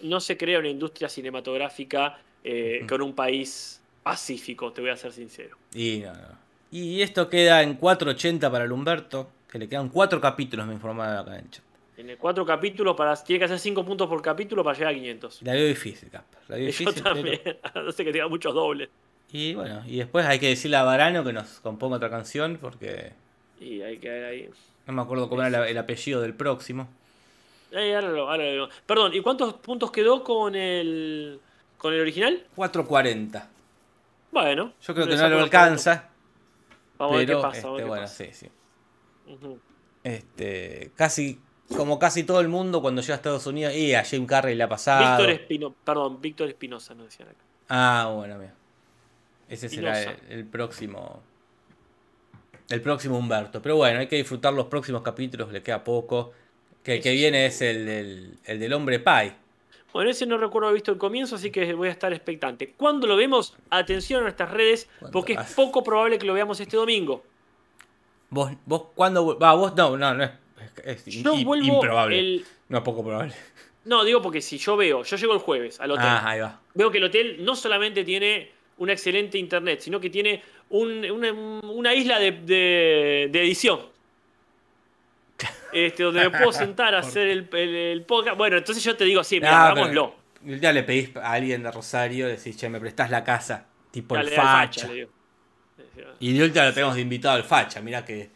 No se crea una industria cinematográfica eh, con un país pacífico, te voy a ser sincero. Y, no, no. y esto queda en 4.80 para el Humberto, que le quedan cuatro capítulos, me informaron acá en el chat. Tiene cuatro capítulos, para, tiene que hacer cinco puntos por capítulo para llegar a 500. La veo difícil, Casper. La veo Y yo difícil, pero- también, no sé que tenga muchos dobles. Y bueno, y después hay que decirle a Varano que nos componga otra canción, porque Y hay que ver ahí. no me acuerdo cómo era el apellido del próximo. Eh, ahora lo- ahora lo- Perdón, ¿y cuántos puntos quedó con el con el original? 4.40. Bueno. Yo creo que no lo alcanza, Vamos a ver qué pero pasa. este, ver qué bueno, pasa. sí, sí. Este, casi, como casi todo el mundo cuando llega a Estados Unidos, y a Jim Carrey le ha pasado. Víctor Espino, perdón, Víctor Espinosa nos decían acá. Ah, bueno, mira. Ese será el, próximo. El próximo Humberto. Pero bueno, hay que disfrutar los próximos capítulos, le queda poco. Que el que viene es el del, el del hombre Pai. Bueno, ese no recuerdo haber visto el comienzo, así que voy a estar expectante. ¿Cuándo lo vemos? Atención a nuestras redes, porque es poco probable que lo veamos este domingo. ¿Vos, vos cuándo? Va, vos no, no, no es, es Yo vuelvo improbable. el. No, poco probable. No, digo porque si yo veo, yo llego el jueves al hotel. Ah, ahí va. Veo que el hotel no solamente tiene una excelente internet, sino que tiene un- una, una isla de, de- de edición. Este, donde me puedo sentar a hacer el, el- el podcast. Bueno, entonces yo te digo así, mira, Ah, hagámoslo. pero Ya le pedís a alguien de Rosario, decís, che, me prestás la casa. Tipo Dale, el facha. y de última lo tenemos de invitado al facha, mira que,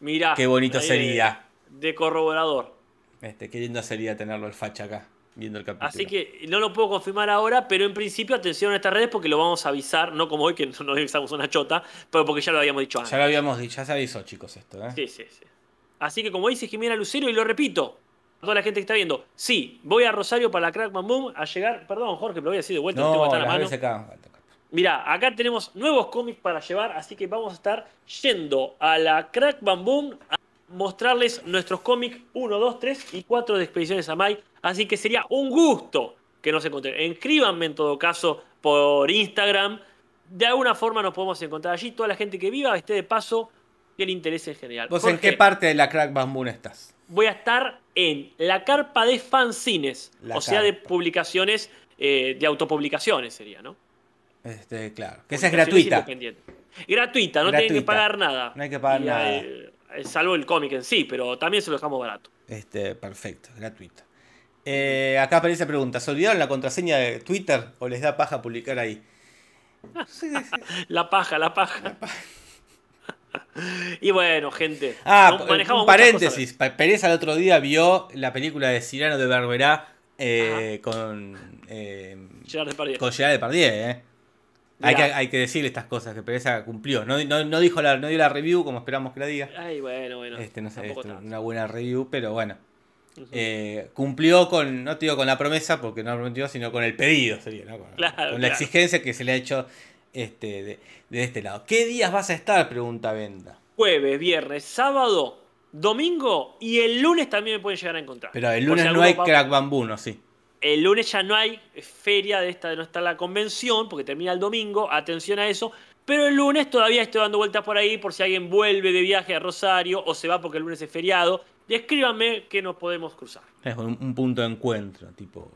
Mirá, qué bonito de- sería. De, corroborador. Este, qué lindo sería tenerlo el facha acá, viendo el capítulo. Así que no lo puedo confirmar ahora, pero en principio atención a estas redes porque lo vamos a avisar, no como hoy que no avisamos una chota, pero porque ya lo habíamos dicho antes. Ya lo habíamos dicho, ya se avisó, chicos, esto, ¿eh? Sí, sí, sí. Así que como dice Jimena Lucero, y lo repito, a toda la gente que está viendo, sí, voy a Rosario para la Crackman Boom a llegar, perdón Jorge, pero voy a decir de vuelta, no, tengo No, tan a las mano. acá. Mirá, acá tenemos nuevos cómics para llevar, así que vamos a estar yendo a la Crack Bam Boom a mostrarles nuestros cómics 1, 2, 3 y 4 de Expediciones a Mai. Así que sería un gusto que nos encuentren. Escríbanme en todo caso por Instagram. De alguna forma nos podemos encontrar allí. Toda la gente que viva esté de paso y el interés en general. ¿Vos en qué parte de la Crack Bamboo estás? Voy a estar en la carpa de fanzines, La o sea, de publicaciones, eh, de autopublicaciones sería, ¿no? Este, claro. Que esa es gratuita. Gratuita, no tienen que pagar nada. No hay que pagar Y, nada. eh, salvo el cómic en sí, pero también se lo dejamos barato. Este, perfecto, gratuito. Eh, acá aparece la pregunta, ¿se olvidaron la contraseña de Twitter o les da paja publicar ahí? La paja, la paja. y bueno, gente. Ah, no- manejamos un paréntesis. Pa- Pereza el otro día vio la película de Cyrano de Berberá eh, con, eh. Gerard Depardieu. con Gerard Depardieu. Eh. Hay, que, hay que decirle estas cosas, que Pereza cumplió. No, no, no dijo la, no dio la review como esperamos que la diga. Ay, bueno, bueno. Este, no sé, este, una buena review, pero bueno. Eh, cumplió con, no te digo con la promesa, porque no prometió, sino con el pedido, sería, ¿no? Con, Claro, con la exigencia que se le ha hecho este, de, de este lado. ¿Qué días vas a estar? Pregunta Venda. Jueves, viernes, sábado, domingo y el lunes también me pueden llegar a encontrar. Pero el lunes no hay crack bambú, ¿no? Sí. El lunes ya no hay feria de esta de no está la convención, porque termina el domingo, atención a eso. Pero el lunes todavía estoy dando vueltas por ahí por si alguien vuelve de viaje a Rosario o se va porque el lunes es feriado, y escríbanme que nos podemos cruzar. Es un, un punto de encuentro, tipo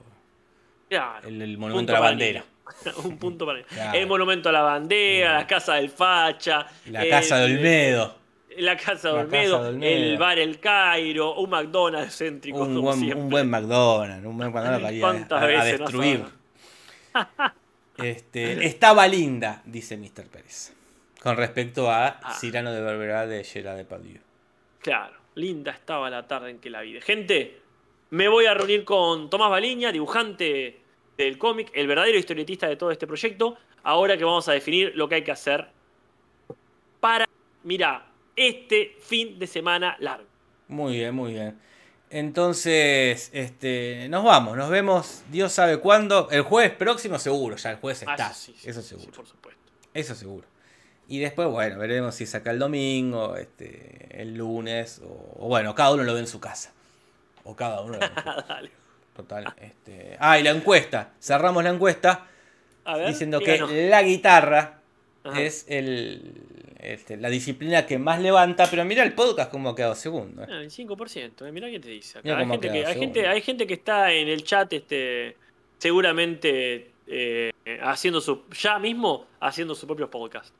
Claro. el, monumento a la bandera. un punto para Claro. El monumento a la bandera, la casa del Facha. La el- casa de Olmedo. La casa de Olmedo, el bar El Cairo, un McDonald's céntrico. Un como buen, siempre. un buen McDonald's, un buen McDonald's para a, ¿Cuántas a- destruir. Este, estaba linda, dice Mr. Pérez. Con respecto a Ah. Cyrano de Bergerac de Gerard Depardieu. Claro, linda estaba la tarde en que la vi. Gente, me voy a reunir con Tomás Baliña, dibujante del cómic, el verdadero historietista de todo este proyecto. Ahora que vamos a definir lo que hay que hacer para, mira, este fin de semana largo. Muy bien, muy bien. Entonces, este, nos vamos, nos vemos, Dios sabe cuándo. El jueves próximo seguro, ya el jueves Ah, está. sí, sí, eso seguro. sí, por supuesto. Eso seguro. Y después, bueno, veremos si saca el domingo, este, el lunes, o, o bueno, cada uno lo ve en su casa. O cada uno lo ve en su casa. Dale. Total. Este... Ah, y la encuesta. Cerramos la encuesta A ver, diciendo que la guitarra Ajá. es el, este, la disciplina que más levanta. Pero mira el podcast como ha quedado segundo. ¿eh? Ah, el 5%, eh, mirá quién te dice. acá. Hay cómo gente, que, hay, gente, hay gente que está en el chat este, seguramente eh, haciendo su, ya mismo haciendo su propio podcast.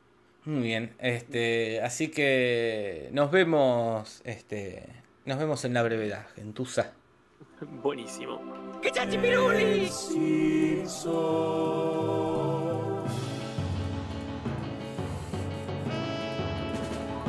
Muy bien. Este, así que nos vemos. Este, nos vemos en la brevedad, gentuza. Buenísimo.